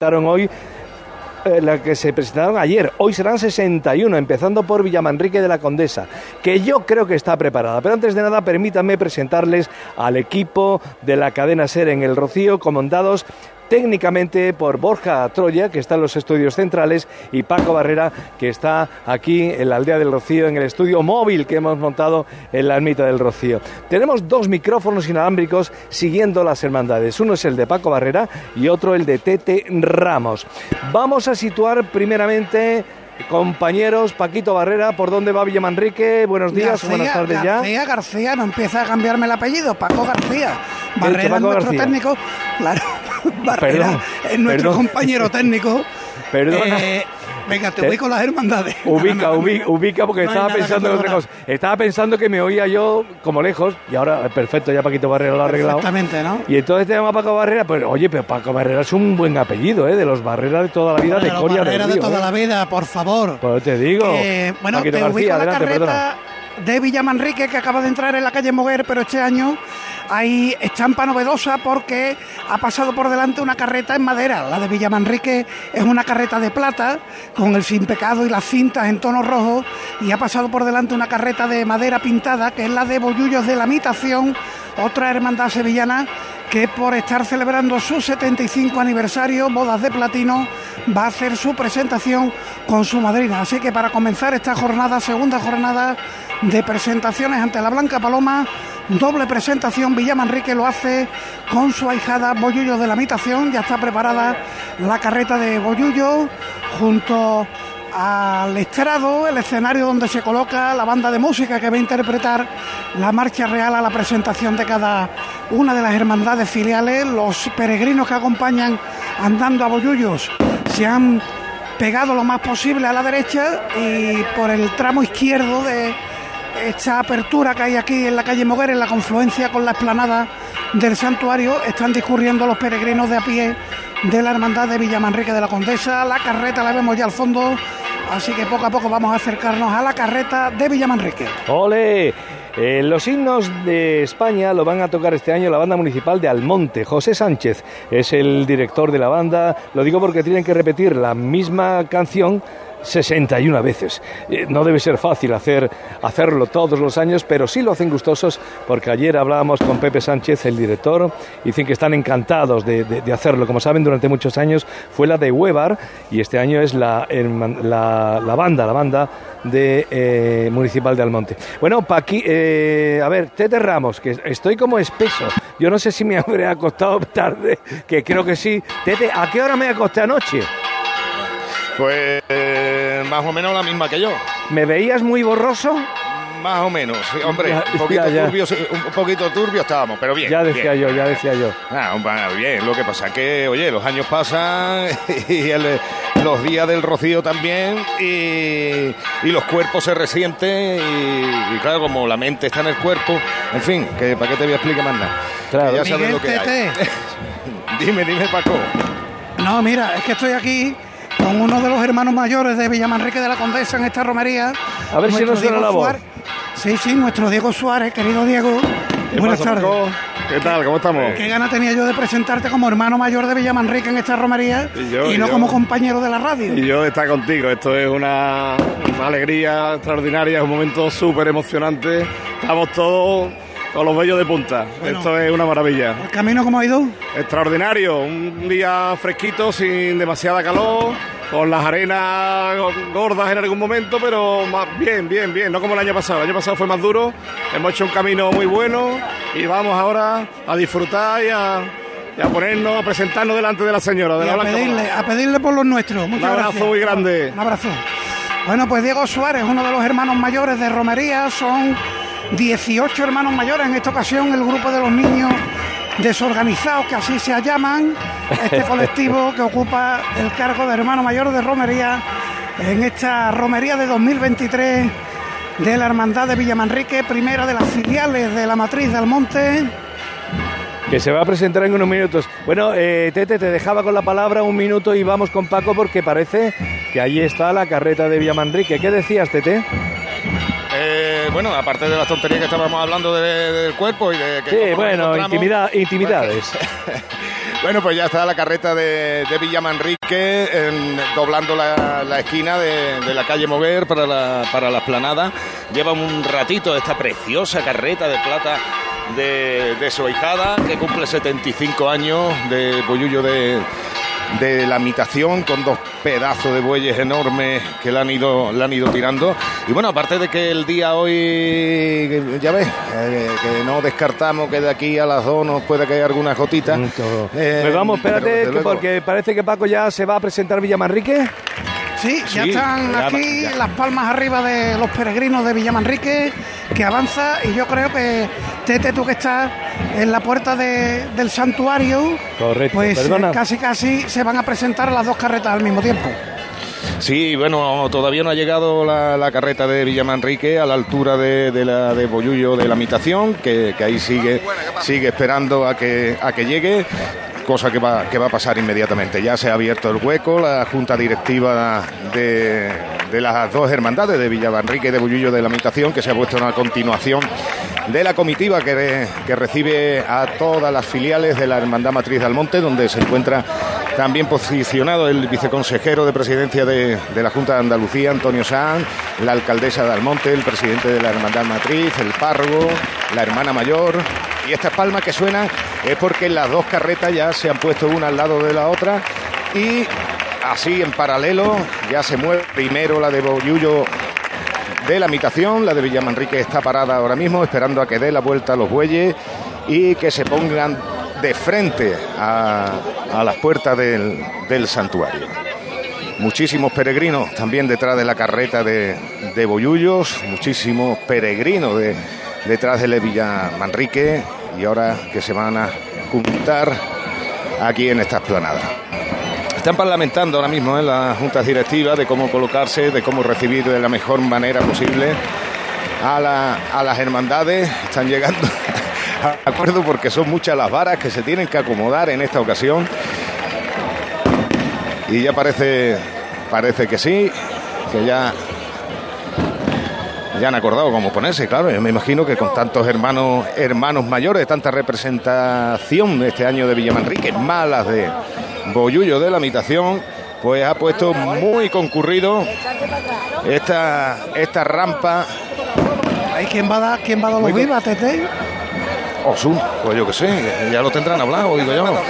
presentaron hoy eh, la que se presentaron ayer. Hoy serán 61, empezando por Villamanrique de la Condesa, que yo creo que está preparada. Pero antes de nada, permítanme presentarles al equipo de la cadena SER en el Rocío, comandados técnicamente por Borja Troya, que está en los estudios centrales, y Paco Barrera, que está aquí en la aldea del Rocío, en el estudio móvil que hemos montado en la ermita del Rocío. Tenemos dos micrófonos inalámbricos siguiendo las hermandades. Uno es el de Paco Barrera y otro el de Tete Ramos. Vamos a situar primeramente Compañeros, Paquito Barrera, ¿por dónde va Villamanrique? Buenos días, buenas tardes García, ya. García, García, no empieza a cambiarme el apellido, Paco García. Barrera es nuestro García? técnico, claro, Barrera Perdón, es nuestro perdón. compañero técnico. Perdona. Eh, venga, te voy con las hermandades. Ubica, ubica, ubica, porque No estaba pensando en otra cosa. Estaba pensando que me oía yo como lejos, y ahora, eh, perfecto, ya Paquito Barrera lo ha arreglado. Exactamente, ¿no? Y entonces te llama Paco Barrera, pues oye, pero Paco Barrera es un buen apellido, ¿eh? De los Barrera de toda la vida, de, De los Coria del Barrera de toda ¿eh? la vida, por favor. Pues te digo. Eh, bueno, Paquito te García, ubico la adelante, carreta perdona. de Villamanrique que acaba de entrar en la calle Moguer, pero este año hay estampa novedosa porque ha pasado por delante una carreta en madera. La de Villamanrique es una carreta de plata con el sin pecado y las cintas en tono rojo y ha pasado por delante una carreta de madera pintada que es la de Bollullos de la Mitación, otra hermandad sevillana que por estar celebrando su 75 aniversario, bodas de platino, va a hacer su presentación con su madrina. Así que para comenzar esta jornada, segunda jornada de presentaciones ante la Blanca Paloma, doble presentación, Villamanrique lo hace con su ahijada Bollullo de la Mitación, ya está preparada la carreta de Bollullo junto al estrado, el escenario donde se coloca la banda de música que va a interpretar la marcha real a la presentación de cada una de las hermandades filiales. Los peregrinos que acompañan andando a Bollullos se han pegado lo más posible a la derecha y por el tramo izquierdo de esta apertura que hay aquí en la calle Moguer, en la confluencia con la explanada del santuario, están discurriendo los peregrinos de a pie de la hermandad de Villamanrique de la Condesa. La carreta la vemos ya al fondo, así que poco a poco vamos a acercarnos a la carreta de Villamanrique. ¡Ole! Eh, los himnos de España lo van a tocar este año la banda municipal de Almonte. José Sánchez es el director de la banda. Lo digo porque tienen que repetir la misma canción 61 veces. Eh, no debe ser fácil hacer, hacerlo todos los años, pero sí lo hacen gustosos porque ayer hablábamos con Pepe Sánchez, el director, y dicen que están encantados de, hacerlo. Como saben, durante muchos años fue la de Huevar y este año es la, la banda, la banda de eh, Municipal de Almonte. Bueno, Paqui, eh, a ver, Tete Ramos, que estoy como espeso. Yo no sé si me habré acostado tarde, que creo que sí. Tete, ¿a qué hora me acosté anoche? Pues eh, más o menos la misma que yo. ¿Me veías muy borroso? Más o menos, sí, hombre, Ya, un poquito ya, ya. turbio, un poquito turbio estábamos, pero bien. Ya decía bien. yo, ya decía yo. Ah, hombre, bien, lo que pasa es que, oye, los años pasan y el- los días del rocío también y, y los cuerpos se resienten y, y claro, como la mente está en el cuerpo, en fin, que para qué te voy a explicar más nada. Claro. Que ya sabes Miguel lo que hay. Dime, dime, Paco. No, mira, es que estoy aquí con uno de los hermanos mayores de Villamanrique de la Condesa en esta romería. A ver si nos suena la voz. Suárez. Sí, sí, nuestro Diego Suárez, querido Diego. Buenas tardes. ¿Qué tal? ¿Cómo estamos? Qué gana tenía yo de presentarte como hermano mayor de Villamanrique en esta romería Y yo, y y no yo. como compañero de la radio. Y yo estar contigo. Esto es una, una alegría extraordinaria, es un momento súper emocionante. Estamos todos con los vellos de punta. Bueno. Esto es una maravilla. ¿El camino cómo ha ido? Extraordinario. Un día fresquito, sin demasiada calor, con las arenas gordas en algún momento, pero más bien, bien, bien. No como el año pasado. El año pasado fue más duro. Hemos hecho un camino muy bueno y vamos ahora a disfrutar y a, y a ponernos, a presentarnos delante de la señora, de Y la a Blanca pedirle, a pedirle por los nuestros. Muchas Un abrazo gracias. muy grande. Un abrazo. Bueno, pues Diego Suárez, uno de los hermanos mayores de Romería, son 18 hermanos mayores. En esta ocasión, el grupo de los niños desorganizados, que así se llaman, este colectivo que ocupa el cargo de hermano mayor de Romería en esta Romería de 2023 de la Hermandad de Villamanrique, primera de las filiales de la matriz de Almonte. Que se va a presentar en unos minutos. Bueno, eh, Tete, te dejaba con la palabra un minuto y vamos con Paco porque parece que ahí está la carreta de Villamanrique. ¿Qué decías, Tete? Bueno, aparte de las tonterías que estábamos hablando de- del cuerpo y de que Sí, bueno, intimida- intimidades. Bueno, pues ya está la carreta de, de Villamanrique doblando la, esquina de, la calle Moguer para la, para la esplanada. Lleva un ratito esta preciosa carreta de plata de, de su hijada, que cumple 75 años de Boyullo de, de la imitación con dos pedazos de bueyes enormes que le han ido, le han ido tirando. Y bueno, aparte de que el día hoy, ya ves, eh, que no descartamos que de aquí a las dos nos pueda caer alguna gotita. Mm, eh, pues vamos, espérate, porque parece que Paco ya se va a presentar Villamanrique. Sí, ya están aquí las palmas arriba de los peregrinos de Villamanrique, que avanza y yo creo que Tete, tú que estás en la puerta del santuario, Correcto, pues casi casi se van a presentar las dos carretas al mismo tiempo. Sí, bueno, todavía no ha llegado la, carreta de Villamanrique a la altura de, la de Boyullo de la Mitación, que, que, ahí sigue, sigue esperando a que, a que llegue cosa que va, que va a pasar inmediatamente. Ya se ha abierto el hueco, la junta directiva de, de las dos hermandades de Villavanrique y de Bullillo de la Mitación, que se ha puesto en la continuación de la comitiva que, que recibe a todas las filiales de la Hermandad Matriz del Monte, donde se encuentra también posicionado el viceconsejero de presidencia de, de la Junta de Andalucía, Antonio Sanz, la alcaldesa de Almonte, el presidente de la Hermandad Matriz, el párroco, la hermana mayor. Y estas palmas que suenan es porque las dos carretas ya se han puesto una al lado de la otra y así en paralelo ya se mueve primero la de Boyullo de la imitación, la de Villamanrique está parada ahora mismo esperando a que dé la vuelta a los bueyes y que se pongan de frente a, las puertas del, del, santuario. Muchísimos peregrinos también detrás de la carreta de, de Boyullos, muchísimos peregrinos de, detrás de la Villamanrique y ahora que se van a juntar aquí en esta esplanada. Están parlamentando ahora mismo en las juntas directivas de cómo colocarse, de cómo recibir de la mejor manera posible a, a las hermandades. Están llegando a acuerdo porque son muchas las varas que se tienen que acomodar en esta ocasión. Y ya parece, parece que sí, que ya ya han acordado cómo ponerse, claro. Yo me imagino que con tantos hermanos hermanos mayores, tanta representación este año de Villamanrique, malas de Boyullo de la Mitación, pues ha puesto muy concurrido esta, esta rampa. ¿Hay quién va a dar, quién va a dar los vivas, Tete? Osun, pues yo que sé, ya lo tendrán hablado, digo yo.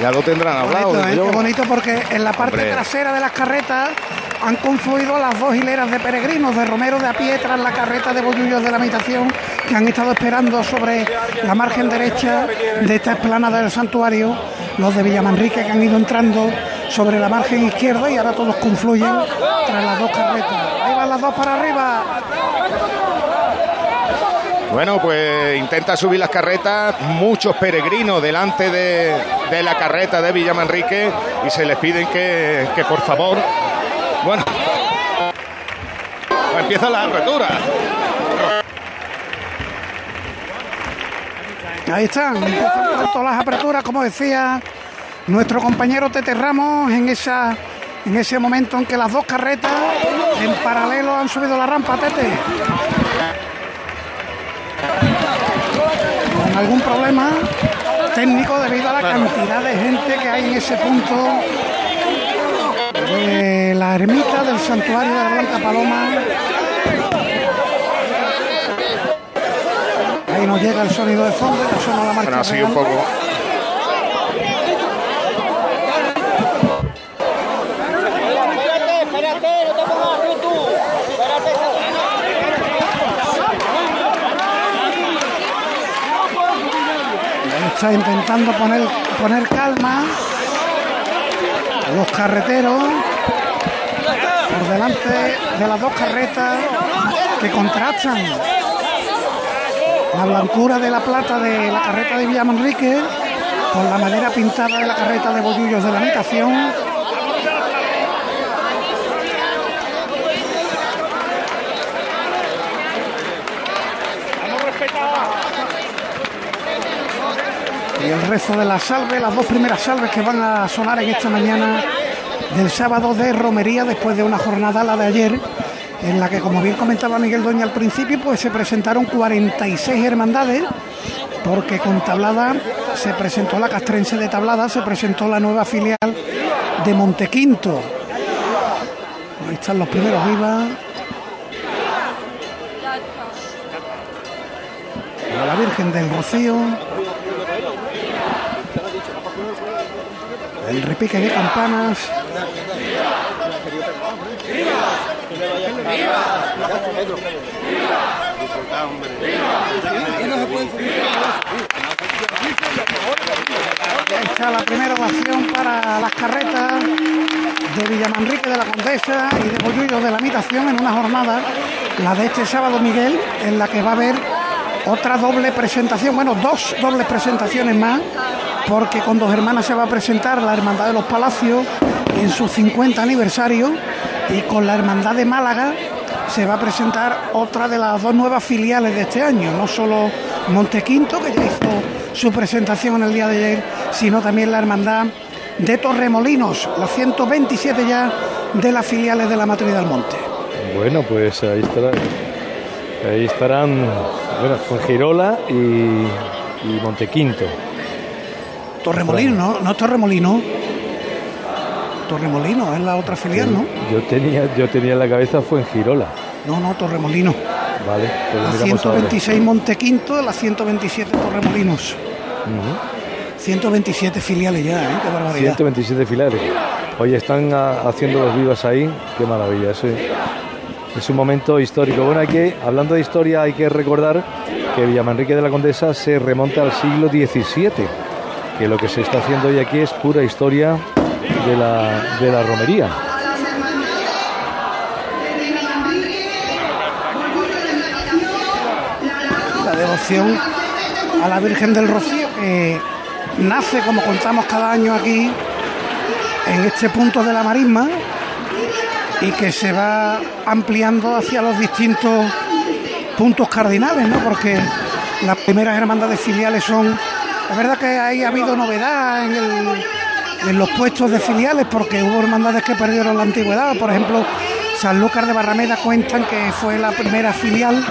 Ya lo tendrán hablado. Bonito, ¿eh? Qué bonito porque en la parte trasera de las carretas han confluido las dos hileras de peregrinos, de Romero de a pie tras la carreta de Bollullos de la Habitación, que han estado esperando sobre la margen derecha de esta esplanada del santuario, los de Villamanrique que han ido entrando sobre la margen izquierda y ahora todos confluyen tras las dos carretas. Ahí van las dos para arriba. Bueno, pues intenta subir las carretas, muchos peregrinos delante de, la carreta de Villamanrique y se les piden que, que por favor bueno, empieza la apertura. Ahí están, empiezan todas las aperturas, como decía nuestro compañero Tete Ramos, en esa en ese momento en que las dos carretas en paralelo han subido la rampa, Tete. Con algún problema técnico debido a la cantidad de gente que hay en ese punto de la ermita del santuario de la Blanca Paloma. Ahí nos llega el sonido de fondo, que suena la marcha. Bueno, un poco. Está intentando poner, poner calma los carreteros por delante de las dos carretas que contrastan la blancura de la plata de la carreta de Villamanrique con la madera pintada de la carreta de Bollullos de la habitación. El resto de la salve, las dos primeras salves que van a sonar en esta mañana del sábado de romería después de una jornada, la de ayer, en la que, como bien comentaba Miguel Doña al principio, pues se presentaron 46 hermandades porque con Tablada se presentó la castrense de Tablada, se presentó la nueva filial de Montequinto. Ahí están los primeros vivas. la Virgen del Rocío. El repique de campanas. Está la primera ovación para las carretas de Villamanrique de la Condesa y de Bollullo de la Mitación en una jornada, la de este sábado Miguel, en la que va a haber otra doble presentación, bueno, dos dobles presentaciones más, porque con dos hermanas se va a presentar la Hermandad de los Palacios en su 50 aniversario y con la Hermandad de Málaga se va a presentar otra de las dos nuevas filiales de este año, no solo Montequinto, que ya hizo su presentación en el día de ayer, sino también la Hermandad de Torremolinos, la 127 ya de las filiales de la Matriz del Monte. Bueno, pues ahí estarán, ahí estarán bueno, Fuengirola y, y Montequinto. Torremolino, ¿no? No Torremolino. Torremolino es la otra filial, ¿no? Yo tenía, yo tenía en la cabeza Fuengirola. No, no, Torremolino. Vale, pues la 126 Montequinto, la 127 Torremolinos. 127 filiales ya, ¿eh? Qué barbaridad. 127 filiales. Hoy están haciendo los vivas ahí. Qué maravilla, sí. Es un momento histórico. Bueno, hay que, hablando de historia, hay que recordar que Villamanrique de la Condesa se remonta al siglo XVII, que lo que se está haciendo hoy aquí es pura historia de la, de la romería. La devoción a la Virgen del Rocío, que nace, como contamos cada año aquí, en este punto de la marisma, y que se va ampliando hacia los distintos puntos cardinales, ¿no? Porque las primeras hermandades filiales son... Es verdad que ahí ha habido novedad en, los puestos de filiales porque hubo hermandades que perdieron la antigüedad. Por ejemplo, San Lucas de Barrameda cuentan que fue la primera filial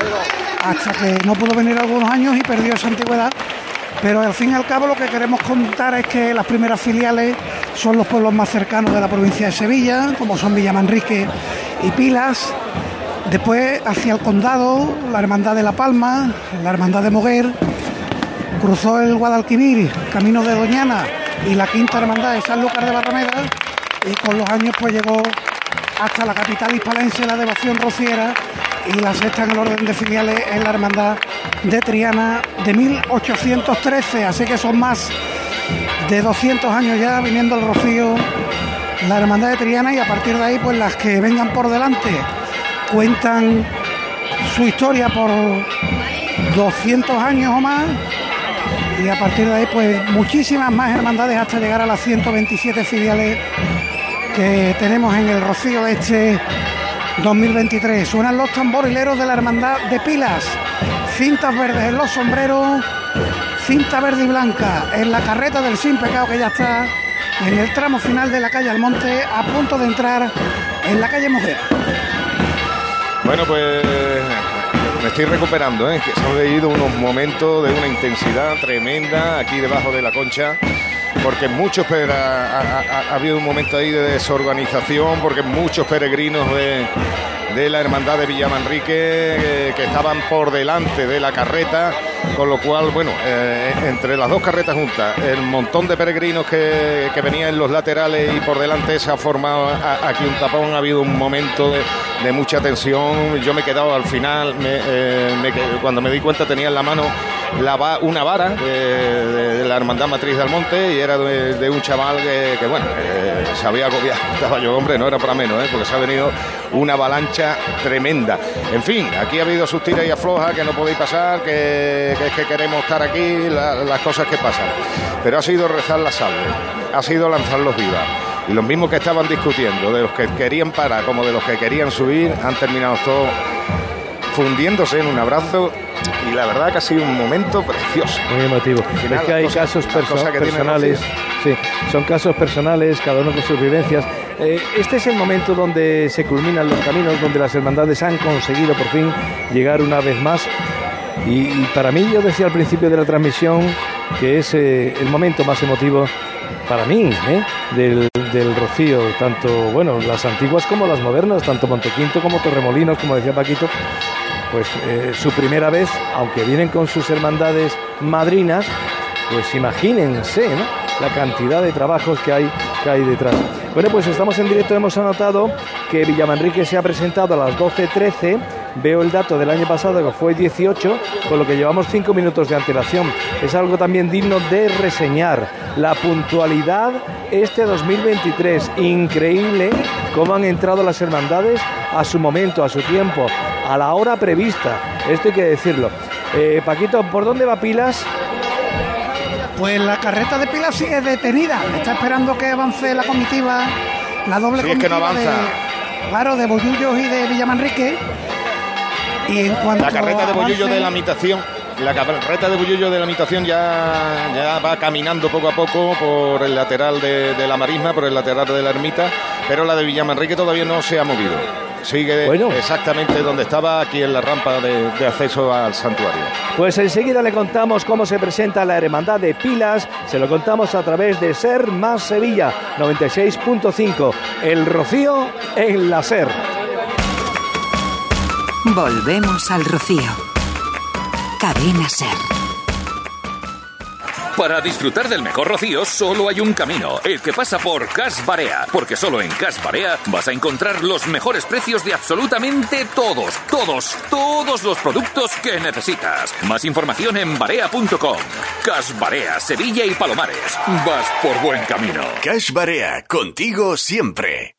hasta que no pudo venir algunos años y perdió esa antigüedad. Pero al fin y al cabo lo que queremos contar es que las primeras filiales son los pueblos más cercanos de la provincia de Sevilla, como son Villamanrique y Pilas. Después hacia el condado, la Hermandad de La Palma, la Hermandad de Moguer, cruzó el Guadalquivir, camino de Doñana y la quinta hermandad de San Lucas de Barrameda. Y con los años pues llegó hasta la capital hispalense la devoción rociera y la sexta en el orden de filiales es la hermandad de Triana de 1813, así que son más de 200 años ya viniendo el Rocío, la Hermandad de Triana y a partir de ahí pues las que vengan por delante cuentan su historia por 200 años o más y a partir de ahí pues muchísimas más hermandades hasta llegar a las 127 filiales que tenemos en el Rocío de este 2023. Suenan los tamborileros de la Hermandad de Pilas, cintas verdes en los sombreros cinta verde y blanca en la carreta del Sin Pecado que ya está en el tramo final de la calle Almonte a punto de entrar en la calle Mujer. Bueno, pues estoy recuperando, ¿eh? que se han vivido unos momentos de una intensidad tremenda aquí debajo de la concha porque muchos ha, habido un momento ahí de desorganización, porque muchos peregrinos de, de la hermandad de Villamanrique eh, que estaban por delante de la carreta, con lo cual, bueno, eh, entre las dos carretas juntas, el montón de peregrinos que, que venían en los laterales y por delante se ha formado aquí un tapón, ha habido un momento de, mucha tensión, yo me he quedado al final, eh, cuando me di cuenta tenía en la mano la una vara de, la hermandad matriz del monte y era de, un chaval que, bueno, se había agobiado, estaba yo, hombre, no era para menos, porque se ha venido una avalancha tremenda. En fin, aquí ha habido sus tiras y aflojas que no podéis pasar, que, es que queremos estar aquí, las cosas que pasan. Pero ha sido rezar la salve, ha sido lanzar los vivas. Y los mismos que estaban discutiendo, de los que querían parar como de los que querían subir, han terminado todos fundiéndose en un abrazo y la verdad que ha sido un momento precioso. Muy emotivo. es que hay casos personales, sí, son casos personales, cada uno con sus vivencias. Eh, este es el momento donde se culminan los caminos, donde las hermandades han conseguido por fin llegar una vez más Y, para mí, yo decía al principio de la transmisión que es eh, el momento más emotivo para mí ¿eh? del, del, Rocío, tanto bueno las antiguas como las modernas, tanto Montequinto como Torremolinos, como decía Paquito, pues eh, su primera vez, aunque vienen con sus hermandades madrinas, pues imagínense la cantidad de trabajos que hay, que hay detrás. Bueno, pues estamos en directo, hemos anotado que Villamanrique se ha presentado a las 12.13 veo el dato del año pasado que fue 18, con lo que llevamos 5 minutos de antelación. Es algo también digno de reseñar. La puntualidad este 2023, increíble cómo han entrado las hermandades a su momento, a su tiempo, a la hora prevista. Esto hay que decirlo. Eh, Paquito, ¿por dónde va Pilas? Pues la carreta de Pilas sigue detenida. Está esperando que avance la comitiva, la doble comitiva que no avanza. de, claro, de Bollullos y de Villamanrique la carreta de Bollullo de la habitación la carreta de Bullullo de la habitación ya, ya va caminando poco a poco por el lateral de, la marisma, por el lateral de la ermita, pero la de Villamanrique todavía no se ha movido. Sigue exactamente donde estaba, aquí en la rampa de, de, acceso al santuario. Pues enseguida le contamos cómo se presenta la Hermandad de Pilas. Se lo contamos a través de Ser Más Sevilla 96.5. El Rocío en la Ser. Volvemos al rocío. Cadena Ser. Para disfrutar del mejor rocío solo hay un camino, el que pasa por Cas Barea, porque solo en Cas Barea vas a encontrar los mejores precios de absolutamente todos, todos, todos los productos que necesitas. Más información en barea.com. Cas Barea, Sevilla y Palomares. Vas por buen camino. Cash Barea, contigo siempre.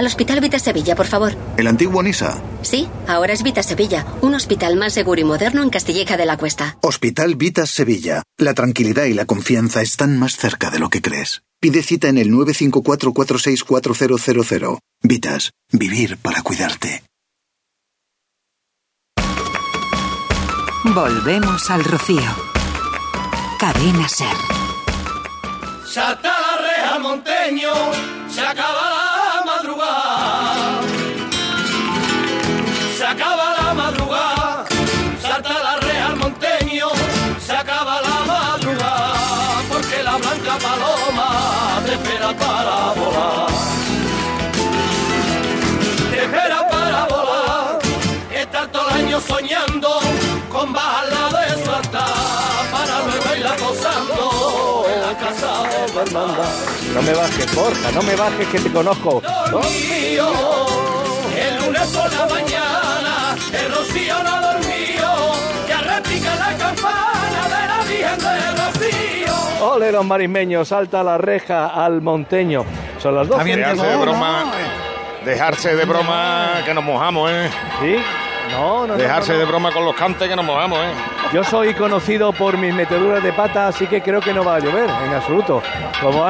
Al Hospital Vita Sevilla, por favor. ¿El antiguo NISA? Sí, ahora es Vita Sevilla, un hospital más seguro y moderno en Castilleja de la Cuesta. Hospital Vita Sevilla. La tranquilidad y la confianza están más cerca de lo que crees. Pide cita en el 954-464000. Vitas, vivir para cuidarte. Volvemos al rocío. Cadena Ser. Salta la reja monteño, se acaba la soñando con bajarla de su altar para luego irla gozando en la casa de Fernanda. No me bajes, Borja, no me bajes que te conozco. Dormido, el lunes por la mañana, el rocío no dormido, ya repica la campana de la Virgen de Ole, los marismeños, salta la reja al monteño. Son las dos. Dejarse de broma, dejarse de broma que nos mojamos, ¿eh? Sí. No, no, Dejarse de broma con los cantes que nos mojamos, ¿eh? Yo soy conocido por mis meteduras de pata, así que creo que no va a llover, en absoluto. Como,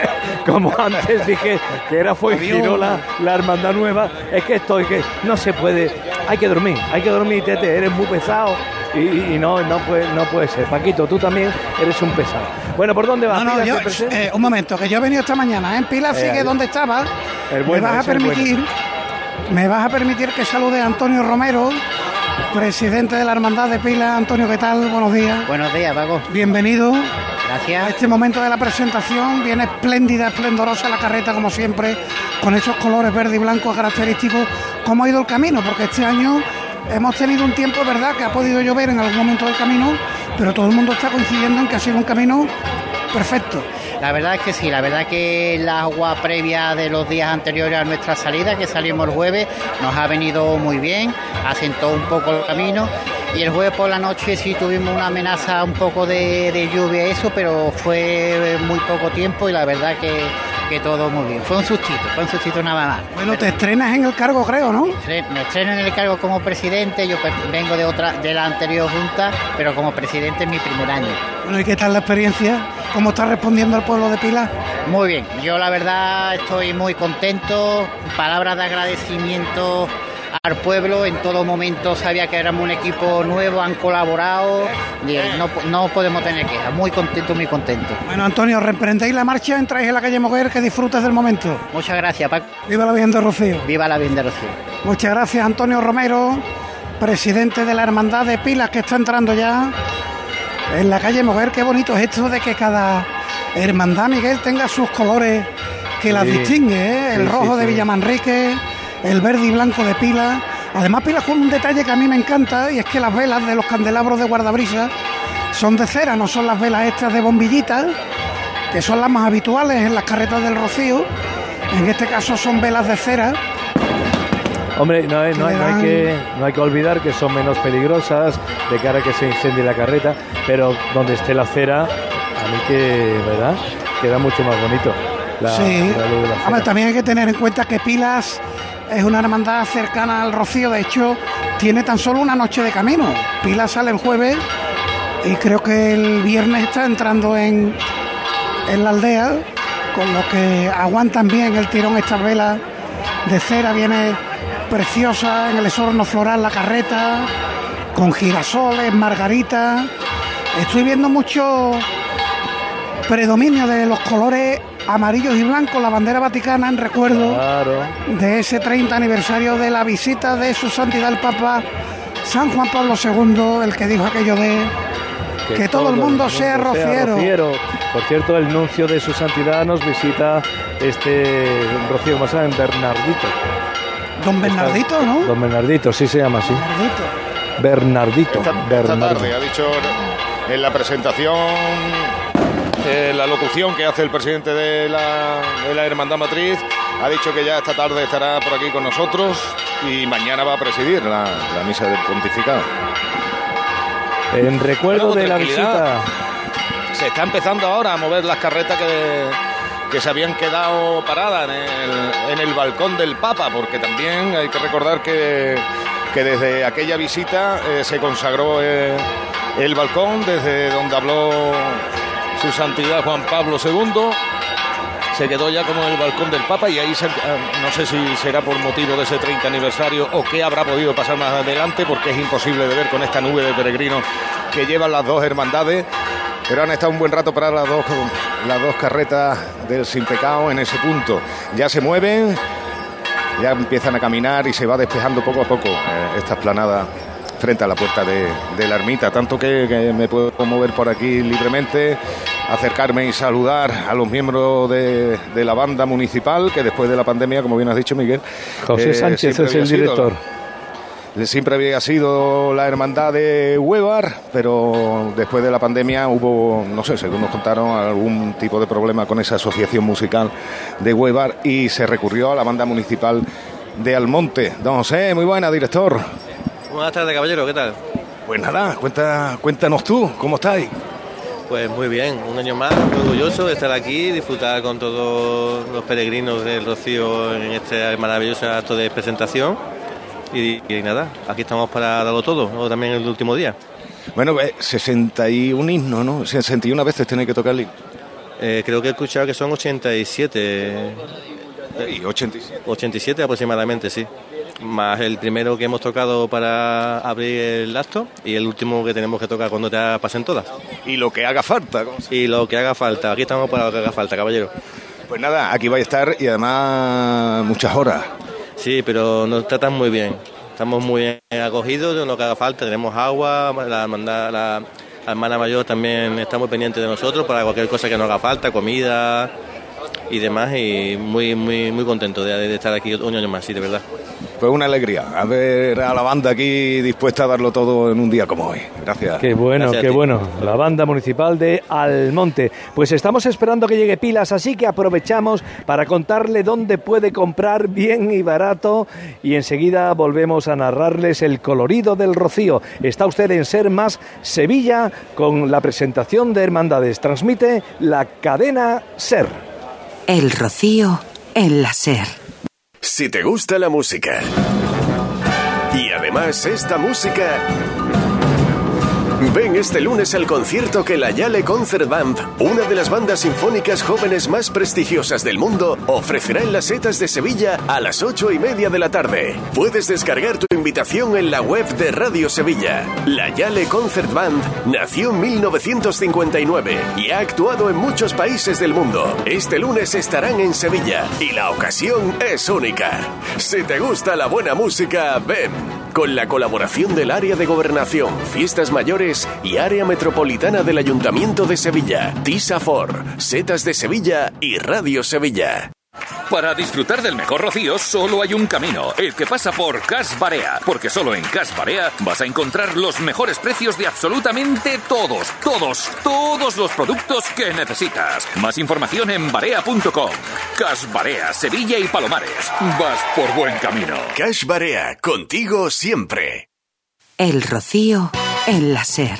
como antes dije que era fue la, la hermandad nueva, es que estoy, que no se puede, hay que dormir, hay que dormir, Tete, eres muy pesado y, no, no, puede, no puede ser. Paquito, tú también eres un pesado. Bueno, ¿por dónde vas? No, no, yo, eh, un momento, que yo he venido esta mañana. ¿eh? En Pila sigue eh, donde estaba. me vas a permitir, me vas a permitir que salude a Antonio Romero, presidente de la Hermandad de Pila. Antonio, ¿qué tal? Buenos días. Buenos días, Paco. Bienvenido. Gracias. A este momento de la presentación viene espléndida, esplendorosa la carreta, como siempre, con esos colores verde y blanco característicos. ¿Cómo ha ido el camino? Porque este año hemos tenido un tiempo, ¿verdad?, que ha podido llover en algún momento del camino, pero todo el mundo está coincidiendo en que ha sido un camino perfecto. La verdad es que sí, la verdad que el agua previa de los días anteriores a nuestra salida, que salimos el jueves, nos ha venido muy bien, asentó un poco el camino. Y el jueves por la noche sí tuvimos una amenaza un poco de, de lluvia eso, pero fue muy poco tiempo y la verdad que que todo muy bien. Fue un sustito, fue un sustito nada más. Bueno, te estrenas en el cargo, creo, ¿no? Me estreno en el cargo como presidente, yo vengo de otra, de la anterior junta, pero como presidente es mi primer año. Bueno, ¿y qué tal la experiencia? ¿Cómo está respondiendo el pueblo de Pilar? Muy bien, yo la verdad estoy muy contento, palabras de agradecimiento al pueblo, en todo momento sabía que éramos un equipo nuevo, han colaborado, no, no podemos tener quejas, muy contento, muy contento. Bueno, Antonio, reemprendéis la marcha, entráis en la calle Moguer, que disfrutes del momento. Muchas gracias, Paco. Viva la bien de Rocío. Viva la bien de Rocío. Muchas gracias, Antonio Romero, presidente de la Hermandad de Pilas, que está entrando ya en la calle Moguer. Qué bonito es esto de que cada hermandad, Miguel, tenga sus colores que las distingue, ¿eh? el rojo de Villamanrique el verde y blanco de pila. Además, pila con un detalle que a mí me encanta y es que las velas de los candelabros de guardabrisa son de cera, no son las velas estas de bombillitas, que son las más habituales en las carretas del Rocío. En este caso son velas de cera. Hombre, no, hay, que, no hay que olvidar que son menos peligrosas de cara a que se incendie la carreta, pero donde esté la cera, a mí que, ¿verdad? Queda mucho más bonito. sí, también hay que tener en cuenta que Pilas es una hermandad cercana al Rocío, de hecho tiene tan solo una noche de camino. Pila sale el jueves y creo que el viernes está entrando en, en la aldea, con lo que aguantan bien el tirón estas velas de cera, viene preciosa en el esorno floral la carreta, con girasoles, margarita. Estoy viendo mucho predominio de los colores amarillos y blancos, la bandera vaticana en recuerdo de ese 30 aniversario de la visita de su santidad el Papa San Juan Pablo II, el que dijo aquello de que, todo, el mundo, sea, rociero. Por cierto, el nuncio de su santidad nos visita este Rocío más en Bernardito. Don Bernardito, ¿no? Don Bernardito, sí se llama así. Bernardito. Bernardito. ha dicho en la presentación eh, la locución que hace el presidente de la, de la Hermandad Matriz. Ha dicho que ya esta tarde estará por aquí con nosotros y mañana va a presidir la, misa del pontificado. En recuerdo de la visita. Se está empezando ahora a mover las carretas que, que se habían quedado paradas en el, en el, balcón del Papa, porque también hay que recordar que, que desde aquella visita eh, se consagró eh, el balcón, desde donde habló su santidad Juan Pablo II. Se quedó ya como en el balcón del Papa y ahí ah, no sé si será por motivo de ese 30 aniversario o qué habrá podido pasar más adelante porque es imposible de ver con esta nube de peregrinos que llevan las dos hermandades. Pero han estado un buen rato para las dos, las dos carretas del Sin Pecado en ese punto. Ya se mueven, ya empiezan a caminar y se va despejando poco a poco eh, esta esplanada frente a la puerta de, la ermita. Tanto que, me puedo mover por aquí libremente, acercarme y saludar a los miembros de, la banda municipal, que después de la pandemia, como bien has dicho, Miguel. José eh, Sánchez es el director. siempre había sido la hermandad de Huevar, pero después de la pandemia hubo, no sé, según nos contaron, algún tipo de problema con esa asociación musical de Huevar y se recurrió a la banda municipal de Almonte. Don José, muy buena, director. Buenas tardes, caballero, ¿qué tal? Pues nada, cuenta, cuéntanos tú, ¿cómo estáis? Pues muy bien, un año más, muy orgulloso de estar aquí, disfrutar con todos los peregrinos del Rocío en este maravilloso acto de presentación. Y, nada, aquí estamos para darlo todo, ¿no? también el último día. Bueno, 61 eh, himnos, ¿no? 61 veces tenéis que tocar eh, creo que he escuchado que son 87. ¿Y 87? 87 aproximadamente, sí más el primero que hemos tocado para abrir el acto y el último que tenemos que tocar cuando te pasen todas. Y lo que haga falta. Y lo que haga falta. Aquí estamos para lo que haga falta, caballero. Pues nada, aquí vais a estar y además muchas horas. Sí, pero nos tratan muy bien. Estamos muy bien acogidos de lo que haga falta. Tenemos agua, la, la hermana mayor también está muy pendiente de nosotros para cualquier cosa que nos haga falta, comida y demás. Y muy, muy, muy contento de, de estar aquí un año más, sí, de verdad. Pues una alegría, a ver a la banda aquí dispuesta a darlo todo en un día como hoy. Gracias. Qué bueno, qué bueno. La banda municipal de Almonte. Pues estamos esperando que llegue pilas, así que aprovechamos para contarle dónde puede comprar bien y barato y enseguida volvemos a narrarles el colorido del rocío. Está usted en Ser Más Sevilla con la presentación de Hermandades. Transmite la cadena Ser. El rocío en la SER. Si te gusta la música. Y además esta música... Ven este lunes al concierto que la Yale Concert Band, una de las bandas sinfónicas jóvenes más prestigiosas del mundo, ofrecerá en las setas de Sevilla a las ocho y media de la tarde. Puedes descargar tu invitación en la web de Radio Sevilla. La Yale Concert Band nació en 1959 y ha actuado en muchos países del mundo. Este lunes estarán en Sevilla y la ocasión es única. Si te gusta la buena música, ven. Con la colaboración del Área de Gobernación, Fiestas Mayores y Área Metropolitana del Ayuntamiento de Sevilla, TISAFOR, Setas de Sevilla y Radio Sevilla. Para disfrutar del mejor rocío solo hay un camino, el que pasa por Cas Barea, porque solo en Cas Barea vas a encontrar los mejores precios de absolutamente todos, todos, todos los productos que necesitas. Más información en barea.com. Cas Barea, Sevilla y Palomares. Vas por buen camino. Cash Barea, contigo siempre. El rocío en la SER.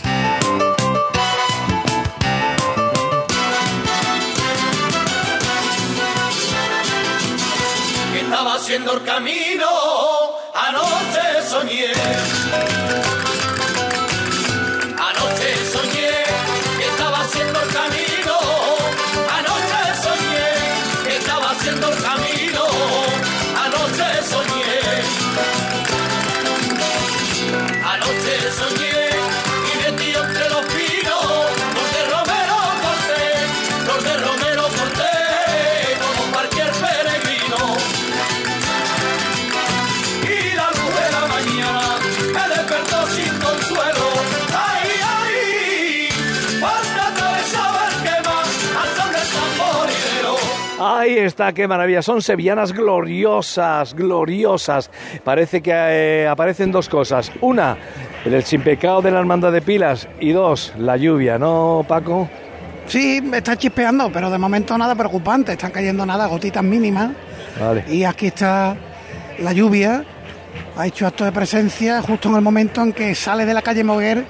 estaba haciendo el camino, está, qué maravilla. Son sevillanas gloriosas, gloriosas. Parece que eh, aparecen dos cosas. Una, el sin pecado de la hermandad de pilas. Y dos, la lluvia, ¿no, Paco? Sí, me está chispeando, pero de momento nada preocupante. Están cayendo nada, gotitas mínimas. Vale. Y aquí está la lluvia. Ha hecho acto de presencia justo en el momento en que sale de la calle Moguer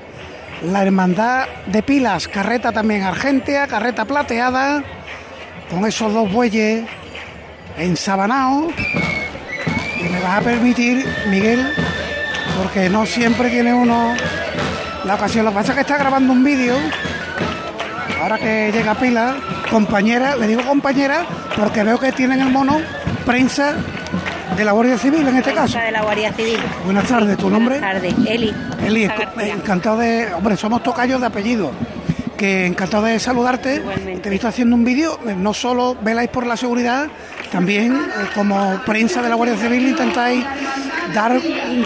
la hermandad de pilas. Carreta también argentea, carreta plateada. Con esos dos bueyes ensabanados. Y me vas a permitir, Miguel, porque no siempre tiene uno la ocasión. Lo que pasa es que está grabando un vídeo. Ahora que llega Pila, compañera, le digo compañera, porque veo que tienen el mono prensa de la Guardia Civil en este caso. de la Guardia Civil. Buenas tardes, ¿tu nombre? Buenas tardes, Eli. Eli, encantado de. Hombre, somos tocayos de apellido. Que encantado de saludarte. Te he visto haciendo un vídeo. eh, No solo veláis por la seguridad, también eh, como prensa de la Guardia Civil intentáis dar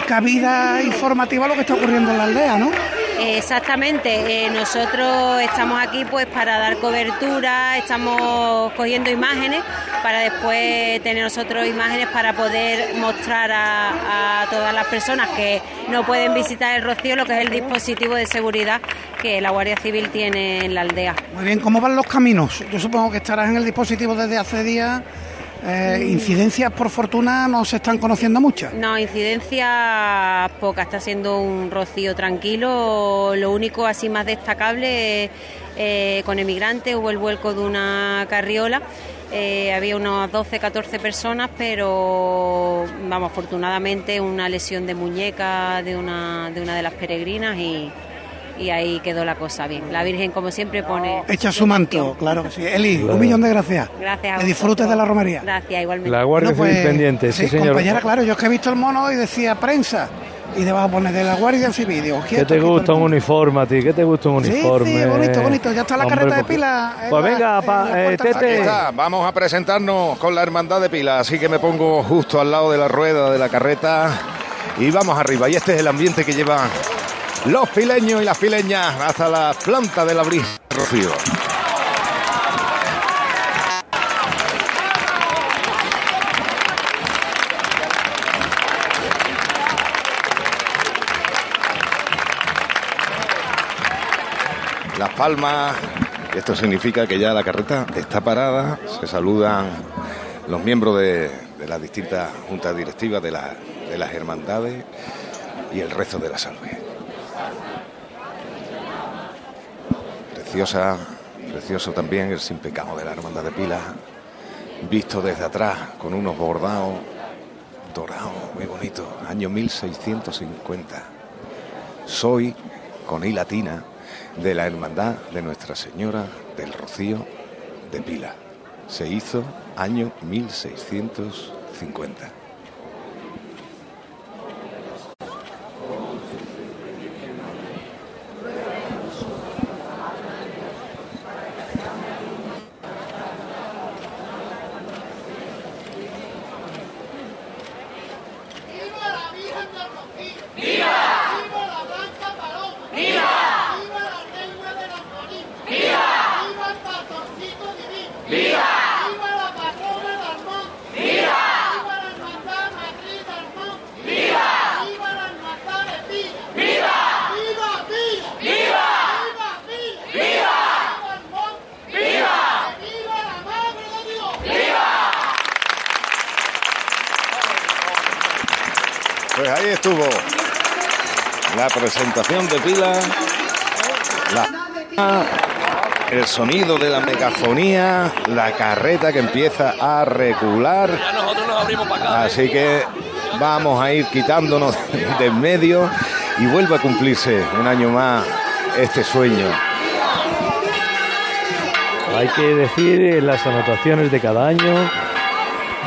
cabida informativa a lo que está ocurriendo en la aldea, ¿no? Exactamente, eh, nosotros estamos aquí pues para dar cobertura, estamos cogiendo imágenes para después tener nosotros imágenes para poder mostrar a, a todas las personas que no pueden visitar el Rocío lo que es el dispositivo de seguridad que la Guardia Civil tiene en la aldea. Muy bien, ¿cómo van los caminos? Yo supongo que estarás en el dispositivo desde hace días. Eh, incidencias, por fortuna, no se están conociendo muchas. No, incidencia poca, está siendo un rocío tranquilo. Lo único así más destacable, eh, con emigrantes hubo el vuelco de una carriola. Eh, había unas 12, 14 personas, pero vamos, afortunadamente una lesión de muñeca de una de, una de las peregrinas y, y ahí quedó la cosa bien. La Virgen, como siempre, pone... Echa su manto, claro que sí. Eli, un millón de gracias. Gracias. a Que disfrutes de la romería. Gracias, igualmente. La Guardia Bueno, Civil pues, pendiente, sí, sí, señor. compañera, claro, yo es que he visto el mono y decía prensa. Y debajo pone de la Guardia Civil. Digo, ¿Qué te gusta un uniforme a ti? ¿Qué te gusta un Sí, uniforme? sí, bonito, bonito. Ya está la Hombre, carreta de pila. en Pues la- venga, en pa- eh, Tete. Aquí está, vamos a presentarnos con la hermandad de pilas, así que me pongo justo al lado de la rueda de la carreta y vamos arriba. Y este es el ambiente que llevan los pileños y las pileñas hasta la planta de la brisa, Rocío. Las palmas, esto significa que ya la carreta está parada, se saludan los miembros de, de las distintas juntas directivas de, la- de las hermandades y el resto de la salve. Preciosa, precioso también el sin pecado de la hermandad de Pilas, visto desde atrás, con unos bordados dorados, muy bonitos, año 1650. Soy, con I latina, de la Hermandad de Nuestra Señora del Rocío de Pila. Se hizo año 1650. La presentación de Pila, la- el sonido de la megafonía, la carreta que empieza a recular. Así que vamos a ir quitándonos de en medio y vuelve a cumplirse un año más este sueño. Hay que decir eh, las anotaciones de cada año.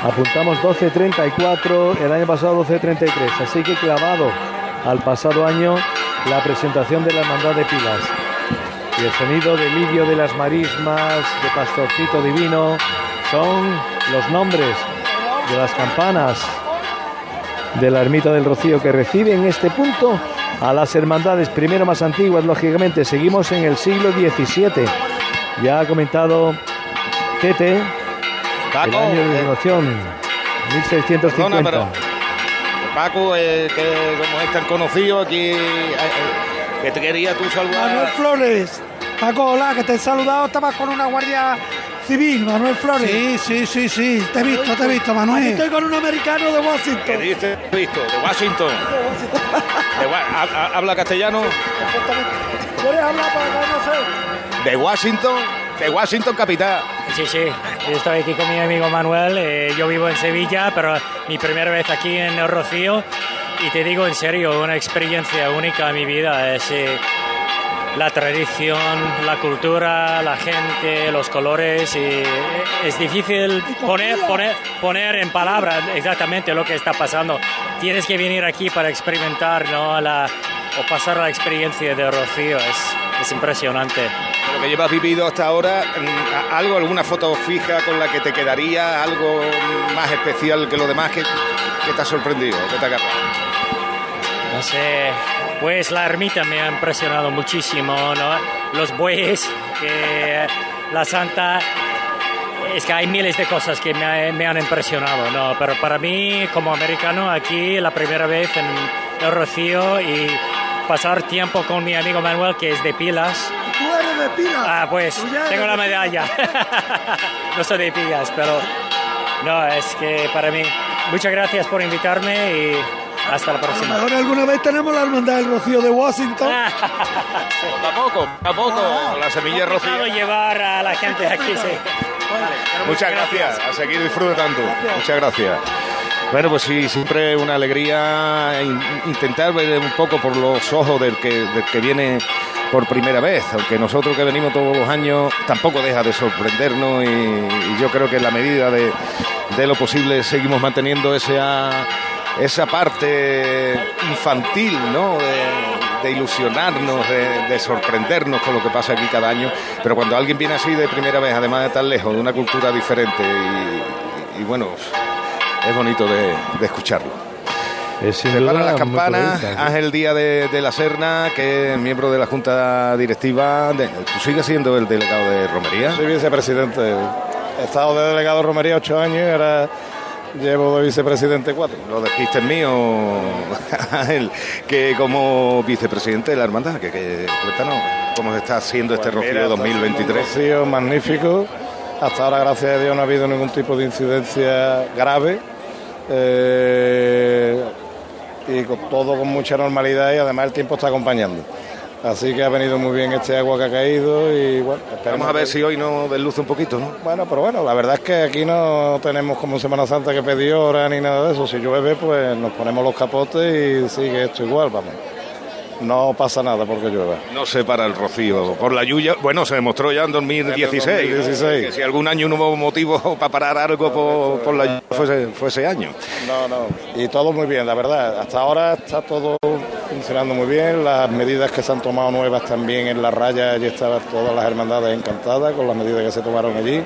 Apuntamos 12.34, el año pasado 12.33, así que clavado al pasado año la presentación de la Hermandad de Pilas. Y el sonido de lidio de las marismas, de Pastorcito Divino, son los nombres de las campanas de la Ermita del Rocío que recibe en este punto a las hermandades primero más antiguas, lógicamente. Seguimos en el siglo XVII. Ya ha comentado Tete Paco, el año de eh, renovación, 1650. Perdona, pero Paco, eh, que como es tan conocido aquí, eh, eh, que te quería tú Manuel saludar. Flores. Paco, hola, que te he saludado. Estabas con una guardia civil, Manuel Flores. Sí, sí, sí, sí. Te he visto, te he visto, Manuel. Aquí estoy con un americano de ¿Qué Washington. dices, visto? De Washington. De Wa- ha- ha- ¿Habla castellano? ¿Quieres hablar para? No sé. De Washington, de Washington capital. Sí, sí, yo estoy aquí con mi amigo Manuel, eh, yo vivo en Sevilla, pero mi primera vez aquí en el Rocío y te digo en serio, una experiencia única en mi vida es eh, la tradición, la cultura, la gente, los colores y eh, es difícil poner, poner, poner en palabras exactamente lo que está pasando. Tienes que venir aquí para experimentar ¿no? la, o pasar la experiencia de Rocío, es, es impresionante. Que llevas vivido hasta ahora, mm, algo, alguna foto fija con la que te quedaría, algo más especial que lo demás que, que te ha sorprendido, que te ha agarrado. No sé, pues la ermita me ha impresionado muchísimo, ¿no? Los bueyes, que la santa, es que hay miles de cosas que me, me han impresionado, ¿no? Pero para mí, como americano, aquí la primera vez en el Rocío y pasar tiempo con mi amigo Manuel, que es de Pilas. Tú eres de pila. Ah, pues tengo la medalla. no soy de Pilas, pero no, es que para mí, muchas gracias por invitarme y hasta la próxima. mejor alguna vez tenemos la hermandad del Rocío de Washington. Poco a poco, poco a poco, con la semilla rocío. llevar a la gente aquí, sí. Muchas gracias, a seguir disfrutando. Muchas gracias. Bueno, pues sí, siempre una alegría in- intentar ver un poco por los ojos del que, del que viene por primera vez, aunque nosotros que venimos todos los años tampoco deja de sorprendernos y, yo creo que en la medida de, de lo posible seguimos manteniendo esa, esa parte infantil, ¿no? De, ilusionarnos, de, de sorprendernos con lo que pasa aquí cada año, pero cuando alguien viene así de primera vez, además de tan lejos, de una cultura diferente y bueno, es bonito de, de escucharlo. Es Se las campanas. Ángel Díaz de, de la Serna, que es miembro de la Junta Directiva. de- ¿Tú sigues siendo el delegado de Romería? Soy vicepresidente. He estado de delegado de Romería ocho años y ahora llevo de vicepresidente cuatro. Lo dijiste mío, Ángel, que como vicepresidente de la hermandad, que, que cuéntanos cómo se está haciendo este Pues mira, Rocío está siendo un 2023. Rocío magnífico. Hasta ahora, gracias a Dios, no ha habido ningún tipo de incidencia grave. Eh, y con todo con mucha normalidad y además el tiempo está acompañando. Así que ha venido muy bien este agua que ha caído y bueno, Vamos a ver si hoy nos desluce un poquito, ¿no? Bueno, pero bueno, la verdad es que aquí no tenemos como Semana Santa que pedir hora ni nada de eso. Si llueve, pues nos ponemos los capotes y sigue esto igual, vamos. No pasa nada porque llueva. No se para el rocío. Por la lluvia, bueno, se demostró ya en 2016. En 2016. Que si algún año no hubo motivo para parar algo por, por la lluvia, fue ese, fue ese año. No, no. Y todo muy bien, la verdad. Hasta ahora está todo funcionando muy bien. Las medidas que se han tomado nuevas también en la raya, allí estaban todas las hermandades encantadas con las medidas que se tomaron allí.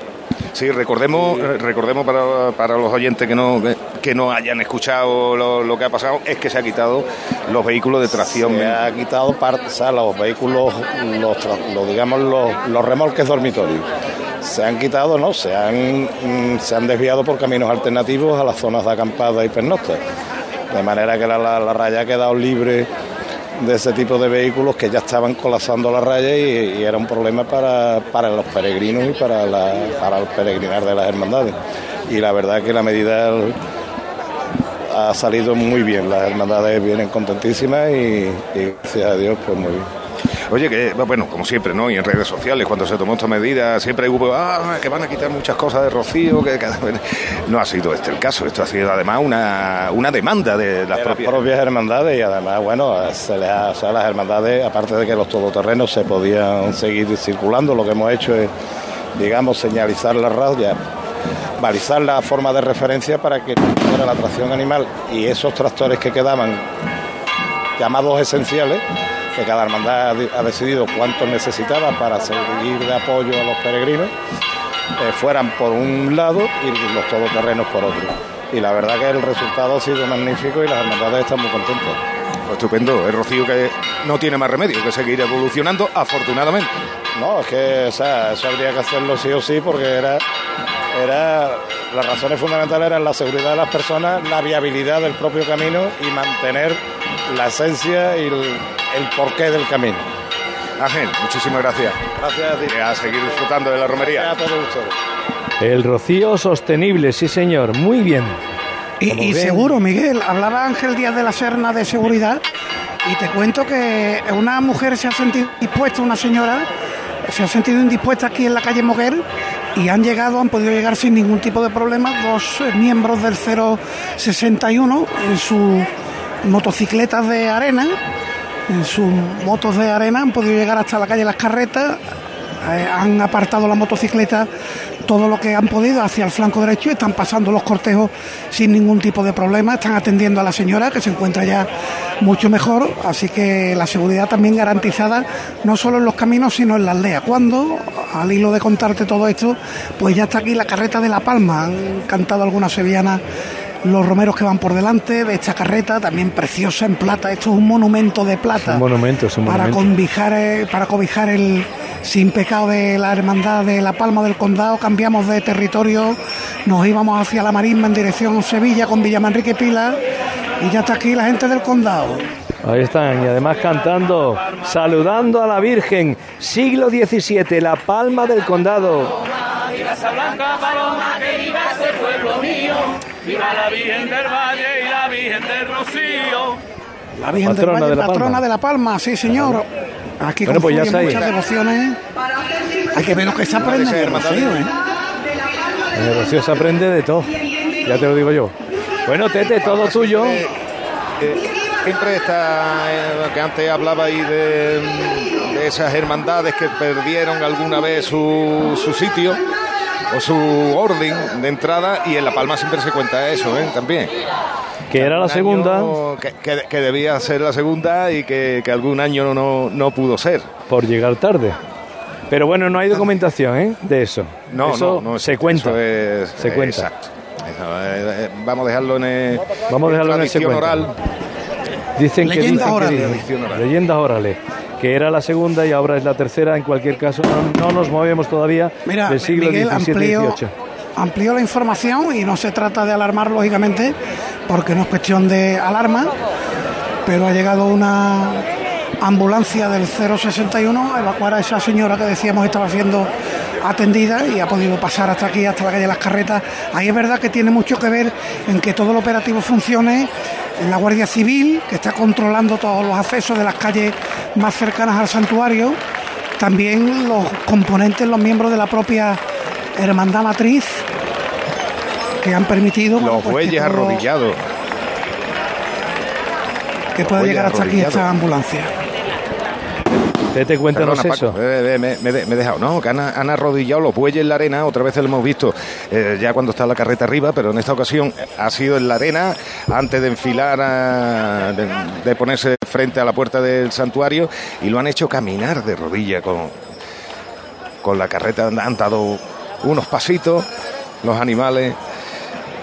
Sí, recordemos, eh, recordemos para, para los oyentes que no, que no hayan escuchado lo, lo que ha pasado, es que se ha quitado los vehículos de tracción. Se ha quitado parte, o sea, los vehículos, los, digamos, los, los remolques dormitorios. Se han quitado, ¿no? Se han, mm, se han desviado por caminos alternativos a las zonas de acampada y pernoctas. De manera que la, la- la raya ha quedado libre de ese tipo de vehículos que ya estaban colapsando la raya y, era un problema para, para los peregrinos y para, la, para el peregrinar de las hermandades. Y la verdad que la medida ha salido muy bien, las hermandades vienen contentísimas y, y gracias a Dios pues muy bien. Oye, que bueno, como siempre, ¿no? Y en redes sociales, cuando se tomó esta medida, siempre hubo, ah, que van a quitar muchas cosas de Rocío, que. No ha sido este el caso, esto ha sido además una, una demanda de las de propias... las propias hermandades y además, bueno, se les ha- o sea, las hermandades, aparte de que los todoterrenos se podían seguir circulando, lo que hemos hecho es, digamos, señalizar la raya, balizar la forma de referencia para que fuera la tracción animal y esos tractores que quedaban llamados esenciales, que cada hermandad ha de- ha decidido cuántos necesitaba para seguir de apoyo a los peregrinos, eh, fueran por un lado y los todoterrenos por otro. Y la verdad que el resultado ha sido magnífico y las hermandades están muy contentas. Pues estupendo, el Rocío que no tiene más remedio que seguir evolucionando, afortunadamente. No, es que, o sea, eso habría que hacerlo sí o sí porque era, era, las razones fundamentales eran la seguridad de las personas, la viabilidad del propio camino y mantener la esencia y el, el porqué del camino. Ángel, muchísimas gracias. Gracias a ti. A seguir disfrutando de la romería. A todos ustedes. El rocío sostenible, sí señor, muy bien. Y, seguro, Miguel, hablaba Ángel Díaz de la Serna de seguridad y te cuento que una mujer se ha sentido indispuesta, una señora se ha sentido indispuesta aquí en la calle Moguer y han llegado, han podido llegar sin ningún tipo de problema dos eh, miembros del 061 en sus motocicletas de arena, en sus motos de arena, han podido llegar hasta la calle Las Carretas, eh, han apartado la motocicleta todo lo que han podido hacia el flanco derecho y están pasando los cortejos sin ningún tipo de problema, están atendiendo a la señora que se encuentra ya mucho mejor, así que la seguridad también garantizada no solo en los caminos sino en la aldea. Cuando, al hilo de contarte todo esto, pues ya está aquí la carreta de La Palma, han cantado algunas sevillanas los romeros que van por delante de esta carreta, también preciosa en plata, esto es un monumento de plata Un monumento, es un para monumento. cobijar, eh, para cobijar el sin pecado de la hermandad de La Palma del Condado, cambiamos de territorio, nos íbamos hacia la marisma en dirección Sevilla con Villamanrique Pila y ya está aquí la gente del condado. Ahí están, y además cantando, saludando a la Virgen, siglo XVII, la palma del condado. Viva esa blanca paloma, que viva ese pueblo mío. Viva la Virgen del Valle y la Virgen del Rocío. La Virgen Patrona del Valle, de La patrona Palma. de La Palma, sí señor. Aquí Bueno, pues ya está ahí. muchas devociones. Hay que ver lo que se aprende en el Rocío, ¿eh? En el Rocío se aprende de todo, ya te lo digo yo. Bueno, Tete, todo tuyo. Eh, siempre está, eh, que antes hablaba ahí de, de esas hermandades que perdieron alguna vez su, su sitio o su orden de entrada y en La Palma siempre se cuenta eso, ¿eh? También. Que era la segunda. Que, que- que debía ser la segunda y que, que algún año no, no pudo ser. Por llegar tarde. Pero bueno, no hay documentación ¿eh? de eso. No, eso no, no, se eso cuenta. es- se cuenta. Exacto. Eso, eh, eh, vamos a dejarlo en, el- Vamos a dejarlo en oral. Dicen que Leyendas dicen que orales. dicen- leyendas orales. Que era la segunda y ahora es la tercera. En cualquier caso, no, no nos movemos todavía Mira, del siglo Miguel XVII amplió, XVIII. amplió la información y no se trata de alarmar, lógicamente, porque no es cuestión de alarma, pero ha llegado una ambulancia del 061 a evacuar a esa señora que decíamos estaba siendo atendida y ha podido pasar hasta aquí, hasta la calle Las Carretas. Ahí es verdad que tiene mucho que ver en que todo el operativo funcione en la Guardia Civil, que está controlando todos los accesos de las calles más cercanas al santuario, también los componentes, los miembros de la propia hermandad matriz, que han permitido... Los pues, bueyes arrodillados. Que pueda llegar hasta aquí esta ambulancia. Tete, cuéntanos Perdona, eso. Paco, eh, eh, me, me- me he dejado, ¿no? Que han, han arrodillado los bueyes en la arena, otra vez lo hemos visto eh, ya cuando está la carreta arriba, pero en esta ocasión ha sido en la arena, antes de enfilar, a- de, de ponerse frente a la puerta del santuario, y lo han hecho caminar de rodilla con, con la carreta, han dado unos pasitos los animales.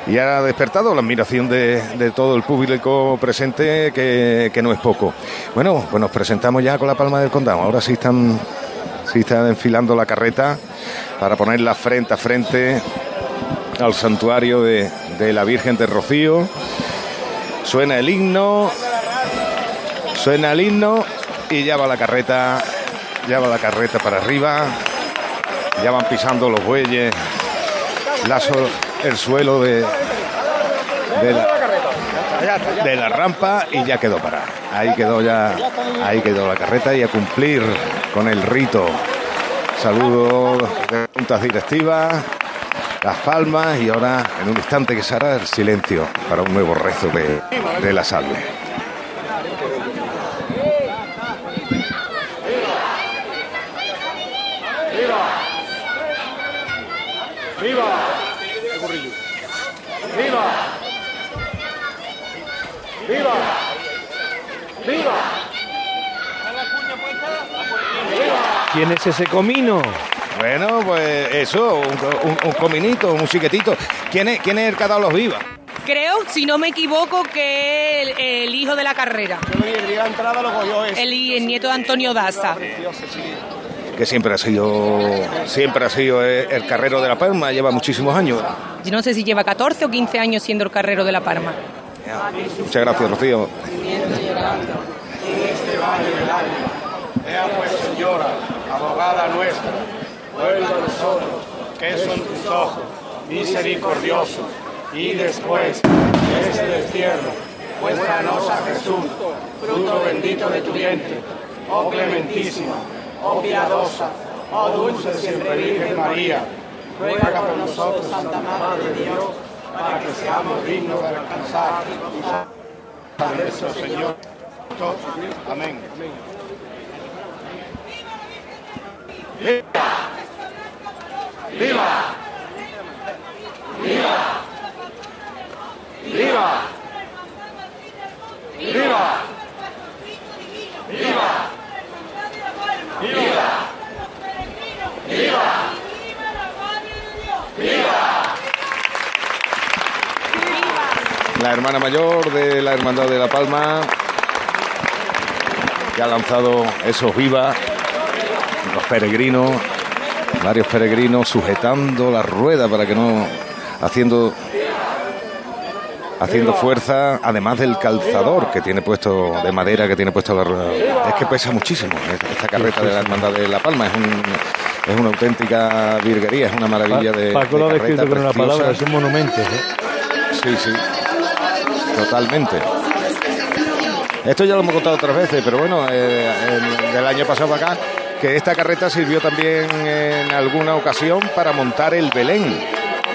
Y ha despertado la admiración de, de todo el público presente, que, que no es poco. Bueno, pues nos presentamos ya con la palma del condado. Ahora sí están, están enfilando la carreta para ponerla frente a frente al santuario de, de la Virgen de Rocío. Suena el himno, suena el himno y ya va la carreta, ya va la carreta para arriba, ya van pisando los bueyes, la so- el suelo de, de la, rampa y ya quedó para. Ahí quedó ya, ahí quedó la carreta y a cumplir con el rito. Saludos de juntas directivas, las palmas y ahora en un instante que se hará el silencio para un nuevo rezo de, de la salve. ¡Viva! ¡Viva! ¿Quién es ese comino? Bueno, pues eso, un, un- un cominito, un chiquetito. ¿Quién es, quién es el que ha dado los vivas? Creo, si no me equivoco, que el, el hijo de la carrera. El, el nieto de Antonio Daza. Que siempre ha sido, siempre ha sido el, el carrero de la Palma, lleva muchísimos años. Yo no sé si lleva 14 o 15 años siendo el carrero de la Parma. Muchas gracias, Rocío. Ea pues, señora, abogada nuestra, vuelva a nosotros, que son tus ojos, misericordiosos, y después de este destierro, muéstranos a Jesús, fruto bendito de tu vientre, oh clementísima, oh piadosa, oh dulce siempre Virgen María, ruega por nosotros, Santa Madre de Dios, para que seamos dignos de alcanzar y eso, Señor. Amén. ¡Viva! ¡Viva! ¡Viva! ¡Viva! ¡Viva! ¡Viva! ¡Viva! ¡Viva! ¡Viva! La hermana mayor de la Hermandad de La Palma, que ha lanzado esos vivas, los peregrinos, varios peregrinos sujetando la rueda para que no, haciendo, haciendo fuerza, además del calzador que tiene puesto, de madera que tiene puesto la rueda. Es que pesa muchísimo esta carreta de la Hermandad de La Palma, es un... Es una auténtica virguería, es una maravilla de. Paco lo ha descrito con una palabra, es un monumento. ¿eh? Sí, sí. Totalmente. Esto ya lo hemos contado otras veces, pero bueno, eh, el- del año pasado acá, que esta carreta sirvió también en alguna ocasión para montar el Belén.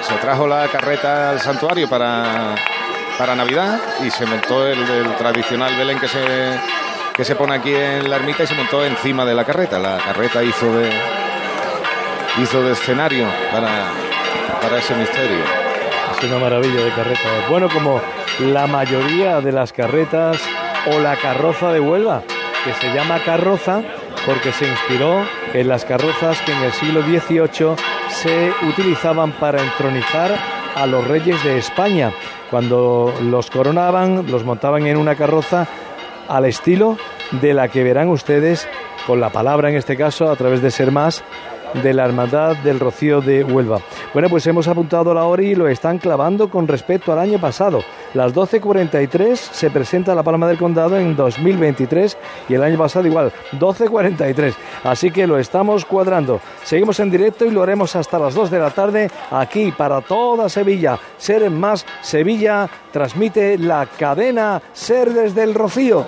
Se trajo la carreta al santuario para, para Navidad y se montó el, el tradicional Belén que se, que se pone aquí en la ermita y se montó encima de la carreta. La carreta hizo de, hizo de escenario para, para ese misterio. Es una maravilla de carreta. Bueno, como la mayoría de las carretas o la carroza de Huelva, que se llama carroza porque se inspiró en las carrozas que en el siglo XVIII se utilizaban para entronizar a los reyes de España. Cuando los coronaban, los montaban en una carroza al estilo de la que verán ustedes con la palabra en este caso a través de Ser Más de la Hermandad del Rocío de Huelva. Bueno, pues hemos apuntado la hora y lo están clavando con respecto al año pasado. Las 12.43 se presenta la Palma del Condado en 2023 y el año pasado igual, 12.43. Así que lo estamos cuadrando. Seguimos en directo y lo haremos hasta las 2 de la tarde aquí para toda Sevilla. Ser Más Sevilla transmite la cadena Ser desde el Rocío.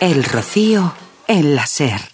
El rocío en la SER.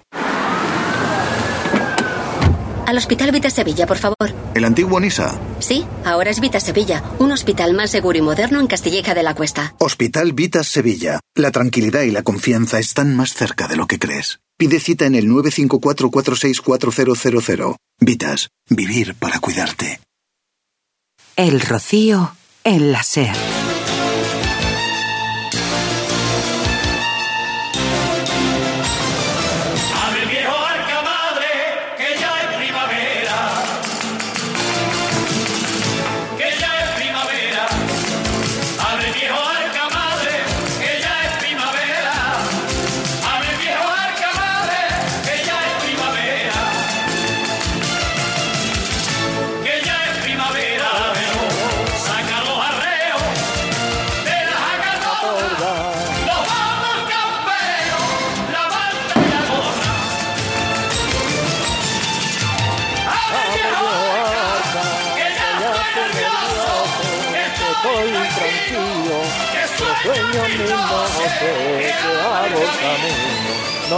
Al Hospital Vita Sevilla, por favor. ¿El antiguo Nisa? Sí, ahora es Vita Sevilla, un hospital más seguro y moderno en Castilleja de la Cuesta. Hospital Vitas Sevilla. La tranquilidad y la confianza están más cerca de lo que crees. Pide cita en el 954-464000. Vitas. Vivir para cuidarte. El rocío en la SER.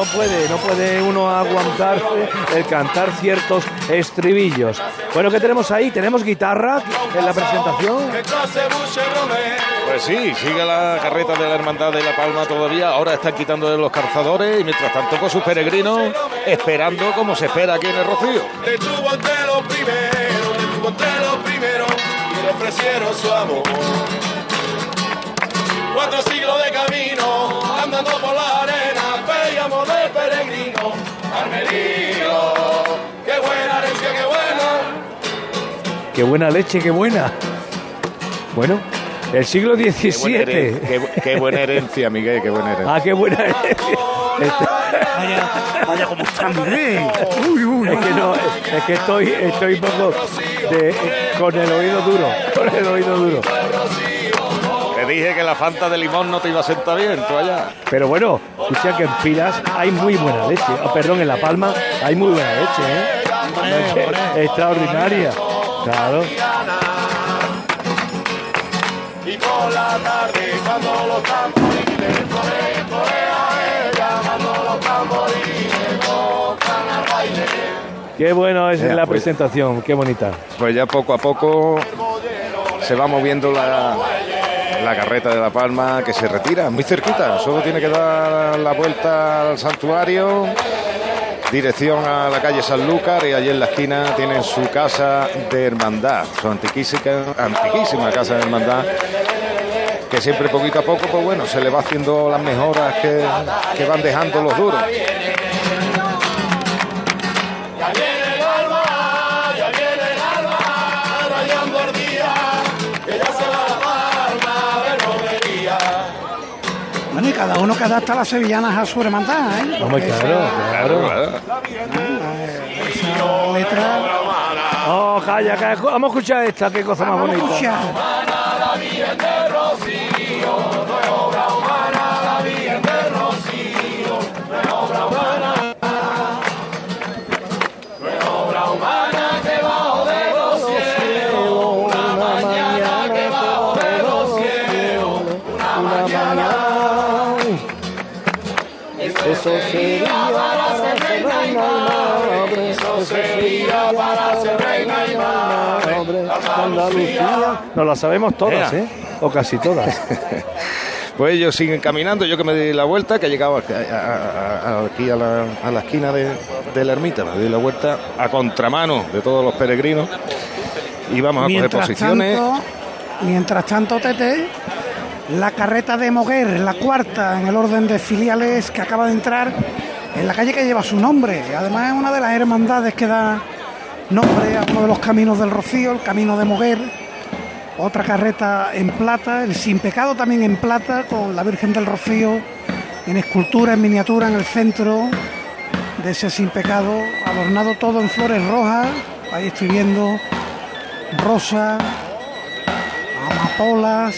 No puede, no puede uno aguantarse el cantar ciertos estribillos. Bueno, ¿qué tenemos ahí? ¿Tenemos guitarra en la presentación? Pues sí, sigue la carreta de la Hermandad de La Palma todavía. Ahora están quitando de los calzadores y mientras tanto con sus peregrinos esperando como se espera aquí en el Rocío. Detuvo entre los primeros, detuvo entre los primeros y le ofrecieron su amor. Qué buena leche, qué buena. Bueno, el siglo Qué buena, XVII. heren- qué- qué buena herencia, Miguel, qué buena herencia. Ah, qué buena herencia. Vaya, vaya como está, Miguel. Uy, uy, Es que no, es que estoy, estoy un poco de- con el oído duro, con el oído duro. Te dije que la Fanta de limón no te iba a sentar bien, tú allá. Pero bueno, escucha que en Pilas hay muy buena leche. Oh, perdón, en La Palma hay muy buena leche, ¿eh? Extraordinaria. Claro. Y por la tarde, cuando los tamborines florean, florea ella, cuando los tamborines tocan al baile. Qué bueno es Ya, la pues. presentación, qué bonita. Pues ya poco a poco se va moviendo la, la carreta de La Palma que se retira, muy cerquita. Solo tiene que dar la vuelta al santuario, dirección a la calle Sanlúcar y allí en la esquina tienen su casa de hermandad, su antiquísima, antiquísima casa de hermandad. Que siempre poquito a poco, pues bueno, se le va haciendo las mejoras que, que van dejando los duros. Cada uno que adapta las sevillanas a su hermandad, ¿eh? Porque claro, claro. Esa letra. Oh, calla, calla. Vamos a escuchar esta, qué cosa más Vamos a bonita. escuchar. Eso sería para ser reina y madre, eso sería para ser reina y madre. Andalucía. Nos las sabemos todas. ¿eh? O casi todas. Pues ellos siguen caminando, yo que me di la vuelta, que he llegado aquí a, la, a la esquina de, de la ermita, me di la vuelta a contramano de todos los peregrinos y vamos a coger Mientras posiciones. tanto, mientras tanto, Tete, la carreta de Moguer, la cuarta en el orden de filiales que acaba de entrar en la calle que lleva su nombre. Además es una de las hermandades que da nombre a uno de los caminos del Rocío, el camino de Moguer. Otra carreta en plata, el Sin Pecado también en plata, con la Virgen del Rocío en escultura, en miniatura en el centro de ese Sin Pecado, adornado todo en flores rojas. Ahí estoy viendo rosa, amapolas,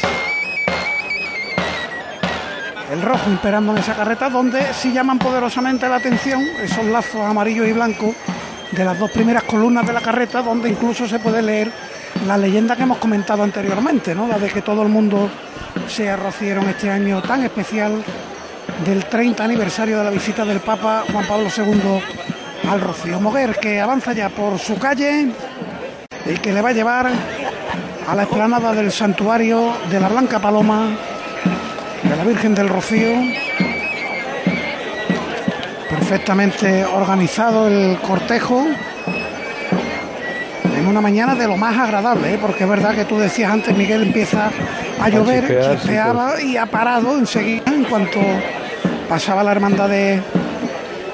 el rojo imperando en esa carreta, donde sí llaman poderosamente la atención esos lazos amarillos y blancos de las dos primeras columnas de la carreta, donde incluso se puede leer la leyenda que hemos comentado anteriormente, ¿no? la de que todo el mundo se arrocieron este año tan especial del 30 aniversario de la visita del Papa Juan Pablo II al Rocío Moguer, que avanza ya por su calle y que le va a llevar a la explanada del santuario de la Blanca Paloma, de la Virgen del Rocío. Perfectamente organizado el cortejo en una mañana de lo más agradable, ¿eh? porque es verdad que tú decías antes, Miguel, empieza a llover, sí, chispeaba y ha parado enseguida en cuanto pasaba la hermandad de,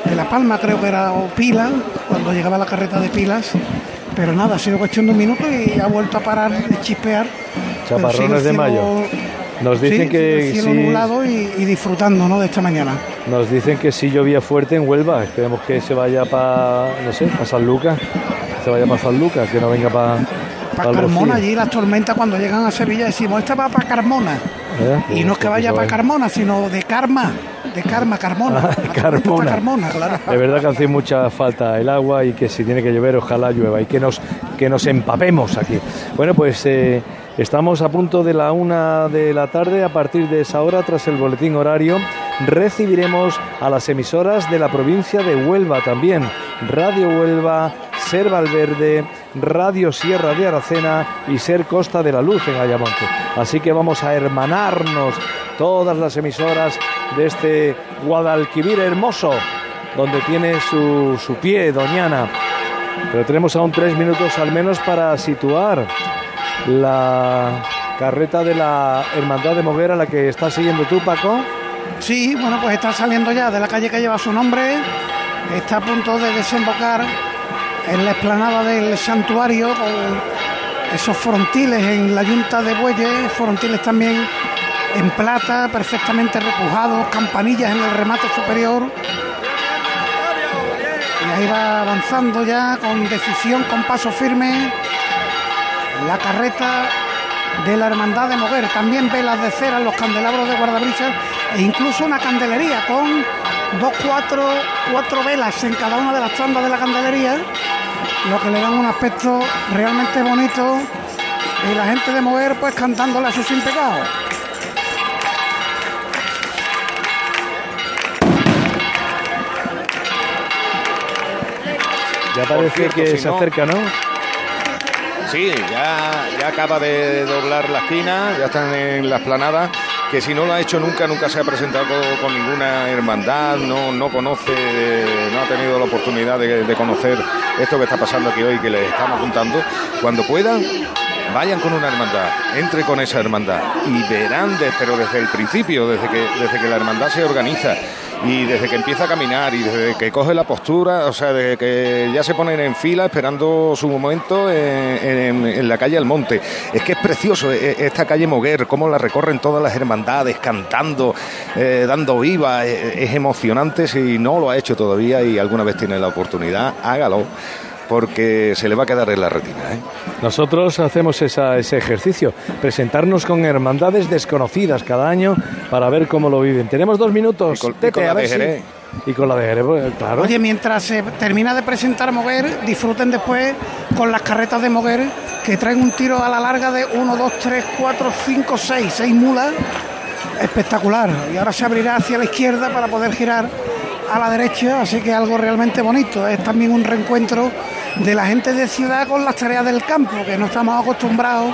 de La Palma, creo que era, o Pila, cuando llegaba la carreta de Pilas. Pero nada, ha sido cuestión de un minuto y ha vuelto a parar de chispear. Chaparrones de mayo. Nos sí, dicen que el cielo sí, nublado y, y disfrutando ¿no? de esta mañana. nos dicen que sí llovía fuerte en Huelva. Esperemos que se vaya para, no sé, para San Lucas. Se vaya para San Lucas, que no venga para Para Carmona, allí las tormentas cuando llegan a Sevilla decimos, esta va para Carmona. Y no es que vaya para Carmona, sino de Karma, de Karma, Carmona. Tormenta Carmona. Carmona, claro. Es verdad que hace mucha falta el agua y que si tiene que llover, ojalá llueva y que nos, que nos empapemos aquí. Bueno, pues eh, estamos a punto de la una de la tarde. A partir de esa hora, tras el boletín horario, recibiremos a las emisoras de la provincia de Huelva también. Radio Huelva, Ser Valverde, Radio Sierra de Aracena y Ser Costa de la Luz en Ayamonte. Así que vamos a hermanarnos todas las emisoras de este Guadalquivir hermoso, donde tiene su, su pie Doñana. Pero tenemos aún tres minutos al menos para situar la carreta de la Hermandad de Moguera, la que está siguiendo tú, Paco. Sí, bueno, pues está saliendo ya de la calle que lleva su nombre, está a punto de desembocar en la explanada del santuario con esos frontiles en la yunta de bueyes, frontiles también en plata, perfectamente repujados, campanillas en el remate superior. Y ahí va avanzando ya con decisión, con paso firme, la carreta de la Hermandad de Moguer. También velas de cera en los candelabros de guardabrisas e incluso una candelería con dos, cuatro, cuatro velas en cada una de las tandas de la candelería, lo que le dan un aspecto realmente bonito. Y la gente de Moguer pues cantándole a su sin pecado. Ya parece cierto, que si se no- acerca, ¿no? Sí, ya, ya acaba de doblar la esquina, ya están en la esplanada, que si no lo ha hecho nunca, nunca se ha presentado con, ninguna hermandad, no, no conoce, no ha tenido la oportunidad de, conocer esto que está pasando aquí hoy, que les estamos contando. Cuando puedan, vayan con una hermandad, entre con esa hermandad y verán, de- pero desde el principio, desde que, desde que la hermandad se organiza y desde que empieza a caminar y desde que coge la postura, o sea, desde que ya se ponen en fila esperando su momento en, la calle Almonte. Es que es precioso eh, esta calle Moguer, cómo la recorren todas las hermandades, cantando, eh, dando viva, eh, es emocionante. Si no lo ha hecho todavía y alguna vez tiene la oportunidad, hágalo, porque se le va a quedar en la retina. ¿eh? Nosotros hacemos esa- ese ejercicio, presentarnos con hermandades desconocidas cada año para ver cómo lo viven. Tenemos dos minutos. Y con- y Tete, con la a ver de si- Jerez. Y con la de Jerez, pues, claro. Oye, mientras se termina de presentar Moguer, disfruten después con las carretas de Moguer que traen un tiro a la larga de 1, 2, 3, 4, 5, 6, 6 mulas. Espectacular. Y ahora se abrirá hacia la izquierda para poder girar a la derecha, así que algo realmente bonito. Es también un reencuentro de la gente de ciudad con las tareas del campo, que no estamos acostumbrados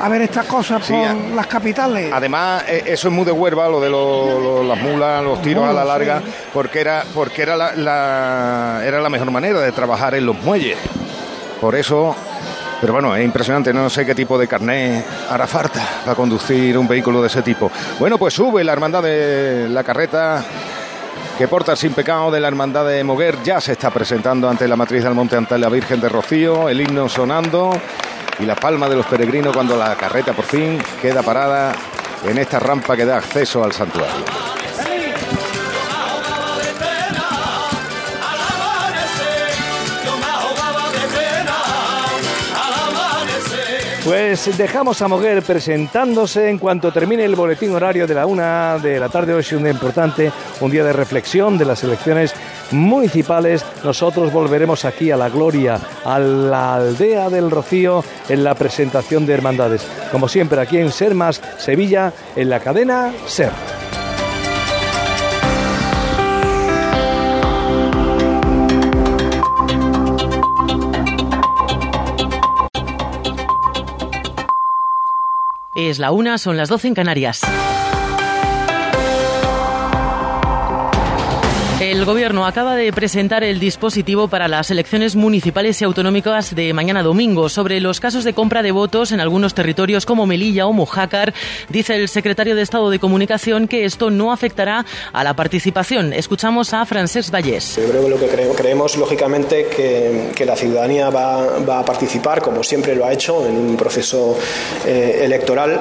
a ver estas cosas Sí, por a- las capitales. Además, eh, eso es muy de Huerva, lo de lo- lo- las mulas, los tiros a la larga, sí. porque era porque era la, la- era la mejor manera de trabajar en los muelles. Por eso, pero bueno, es impresionante, no sé qué tipo de carnet hará falta para conducir un vehículo de ese tipo. Bueno, pues sube la hermandad de la carreta que porta sin pecado de la hermandad de Moguer ya se está presentando ante la matriz del monte ante la Virgen de Rocío, el himno sonando y la palma de los peregrinos cuando la carreta por fin queda parada en esta rampa que da acceso al santuario. Pues dejamos a Moguer presentándose en cuanto termine el boletín horario de la una de la tarde. Hoy es un día importante, un día de reflexión de las elecciones municipales. Nosotros volveremos aquí a la gloria, a la aldea del Rocío, en la presentación de hermandades. Como siempre, aquí en Ser Más Sevilla, en la cadena Ser. Es la una, son las 12 en Canarias. El Gobierno acaba de presentar el dispositivo para las elecciones municipales y autonómicas de mañana domingo. Sobre los casos de compra de votos en algunos territorios como Melilla o Mojácar, dice el secretario de Estado de Comunicación que esto no afectará a la participación. Escuchamos a Francesc Vallés. Creo que creemos, lógicamente, que, la ciudadanía va, va, a participar, como siempre lo ha hecho, en un proceso eh, electoral.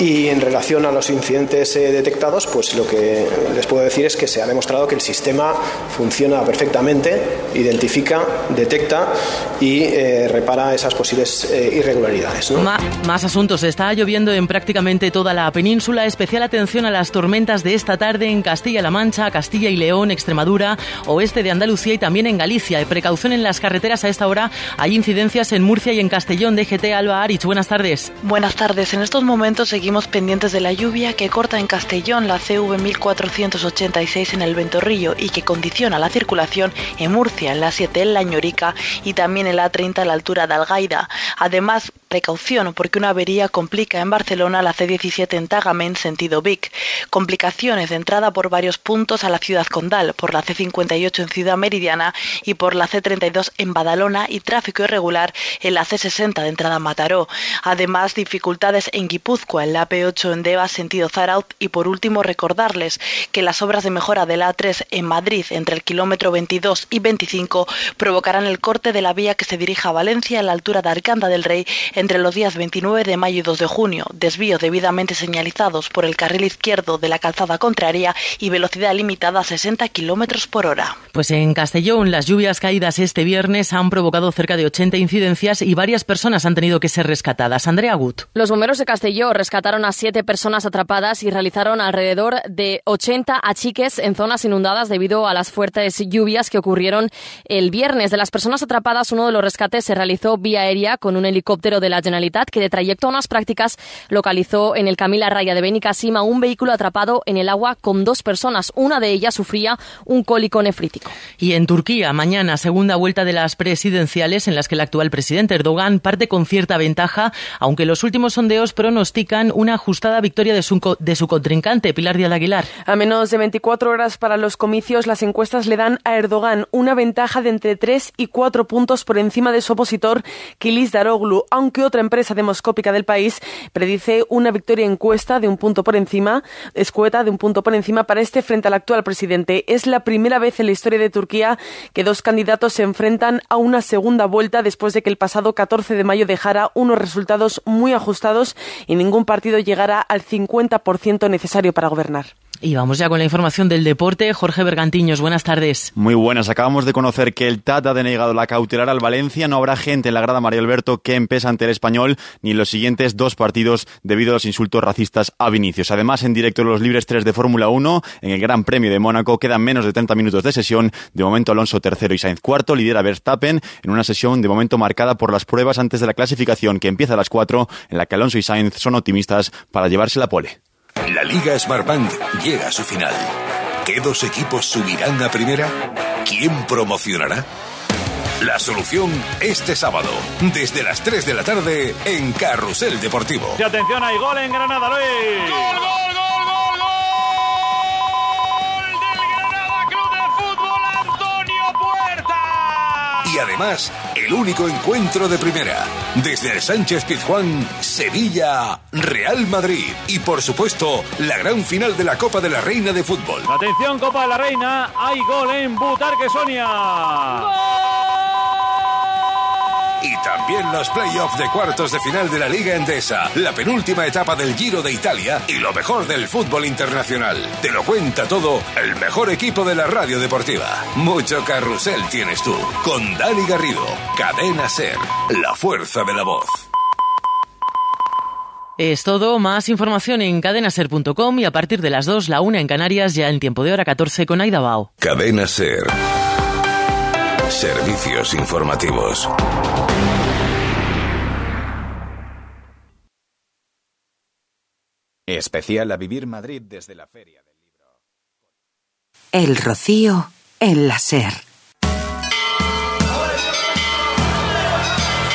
Y en relación a los incidentes eh, detectados, pues lo que les puedo decir es que se ha demostrado que el sistema funciona perfectamente, identifica, detecta y eh, repara esas posibles eh, irregularidades. ¿no? Más asuntos. Está lloviendo en prácticamente toda la península. Especial atención a las tormentas de esta tarde en Castilla-La Mancha, Castilla y León, Extremadura, oeste de Andalucía y también en Galicia. Precaución en las carreteras a esta hora. Hay incidencias en Murcia y en Castellón. DGT Alba Arich. Buenas tardes. Buenas tardes. En estos momentos seguimos pendientes de la lluvia que corta en Castellón la CV 1486 en el Ventorrillo y que condiciona la circulación en Murcia, en la 7 en la Ñorica y también en la 30 a la altura de Algaida. Además, precaución porque una avería complica en Barcelona la C17 en Tagamen sentido Vic. Complicaciones de entrada por varios puntos a la ciudad condal, por la C58 en Ciudad Meridiana y por la C32 en Badalona y tráfico irregular en la C60 de entrada a Mataró. Además, dificultades en Guipúzcoa, en la AP8 en Deva sentido Zaraut y por último recordarles que las obras de mejora de la A3 en Madrid entre el kilómetro 22 y 25 provocarán el corte de la vía que se dirija a Valencia a la altura de Arcanda del Rey entre los días 29 de mayo y 2 de junio, desvíos debidamente señalizados por el carril izquierdo de la calzada contraria y velocidad limitada a 60 kilómetros por hora. Pues en Castellón, las lluvias caídas este viernes han provocado cerca de 80 incidencias y varias personas han tenido que ser rescatadas. Andrea Gut. Los bomberos de Castellón rescataron a siete personas atrapadas y realizaron alrededor de 80 achiques en zonas inundadas debido a las fuertes lluvias que ocurrieron el viernes. De las personas atrapadas, uno de los rescates se realizó vía aérea con un helicóptero de la Generalitat que de trayecto a unas prácticas localizó en el Camila Raya de Benicasima un vehículo atrapado en el agua con dos personas. Una de ellas sufría un cólico nefrítico. Y en Turquía, mañana, segunda vuelta de las presidenciales en las que el actual presidente Erdogan parte con cierta ventaja, aunque los últimos sondeos pronostican una ajustada victoria de su, de su contrincante, Pilar Díaz Aguilar. A menos de 24 horas para los comicios, las encuestas le dan a Erdogan una ventaja de entre 3 y 4 puntos por encima de su opositor, Kilis Daroglu, aunque otra empresa demoscópica del país predice una victoria encuesta de un punto por encima, escueta de un punto por encima para este frente al actual presidente. Es la primera vez en la historia de Turquía que dos candidatos se enfrentan a una segunda vuelta después de que el pasado 14 de mayo dejara unos resultados muy ajustados y ningún partido llegara al 50% necesario para gobernar. Y vamos ya con la información del deporte. Jorge Bergantiños, buenas tardes. Muy buenas. Acabamos de conocer que el TAT ha denegado la cautelar al Valencia. No habrá gente en la grada María Alberto que empesa ante el español ni los siguientes dos partidos debido a los insultos racistas a Vinicius. Además, en directo los libres 3 de Fórmula 1, en el Gran Premio de Mónaco, quedan menos de 30 minutos de sesión. De momento, Alonso tercero y Sainz cuarto. Lidera Verstappen en una sesión de momento marcada por las pruebas antes de la clasificación que empieza a las 4, en la que Alonso y Sainz son optimistas para llevarse la pole. La Liga Smartbank llega a su final. ¿Qué dos equipos subirán a primera? ¿Quién promocionará? La solución este sábado, desde las 3 de la tarde, en Carrusel Deportivo. Y atención, hay gol en Granada, Luis. ¡Gol, gol, gol, gol, gol! ¡Del Granada Club de Fútbol, Antonio Puerta! Y además, el único encuentro de primera. Desde el Sánchez Pizjuán, Sevilla, Real Madrid. Y por supuesto, la gran final de la Copa de la Reina de Fútbol. Atención, Copa de la Reina, hay gol en Butarque Sonia. Y también los playoffs de cuartos de final de la Liga Endesa, la penúltima etapa del Giro de Italia y lo mejor del fútbol internacional. Te lo cuenta todo el mejor equipo de la radio deportiva. Mucho carrusel tienes tú. Con Dani Garrido, Cadena Ser, la fuerza de la voz. Es todo, más información en cadenaser.com y a partir de las 2, la 1 en Canarias, ya en tiempo de hora 14 con Aida Bao. Cadena Ser. Servicios informativos. Especial a Vivir Madrid desde la Feria del El Rocío en la Ser.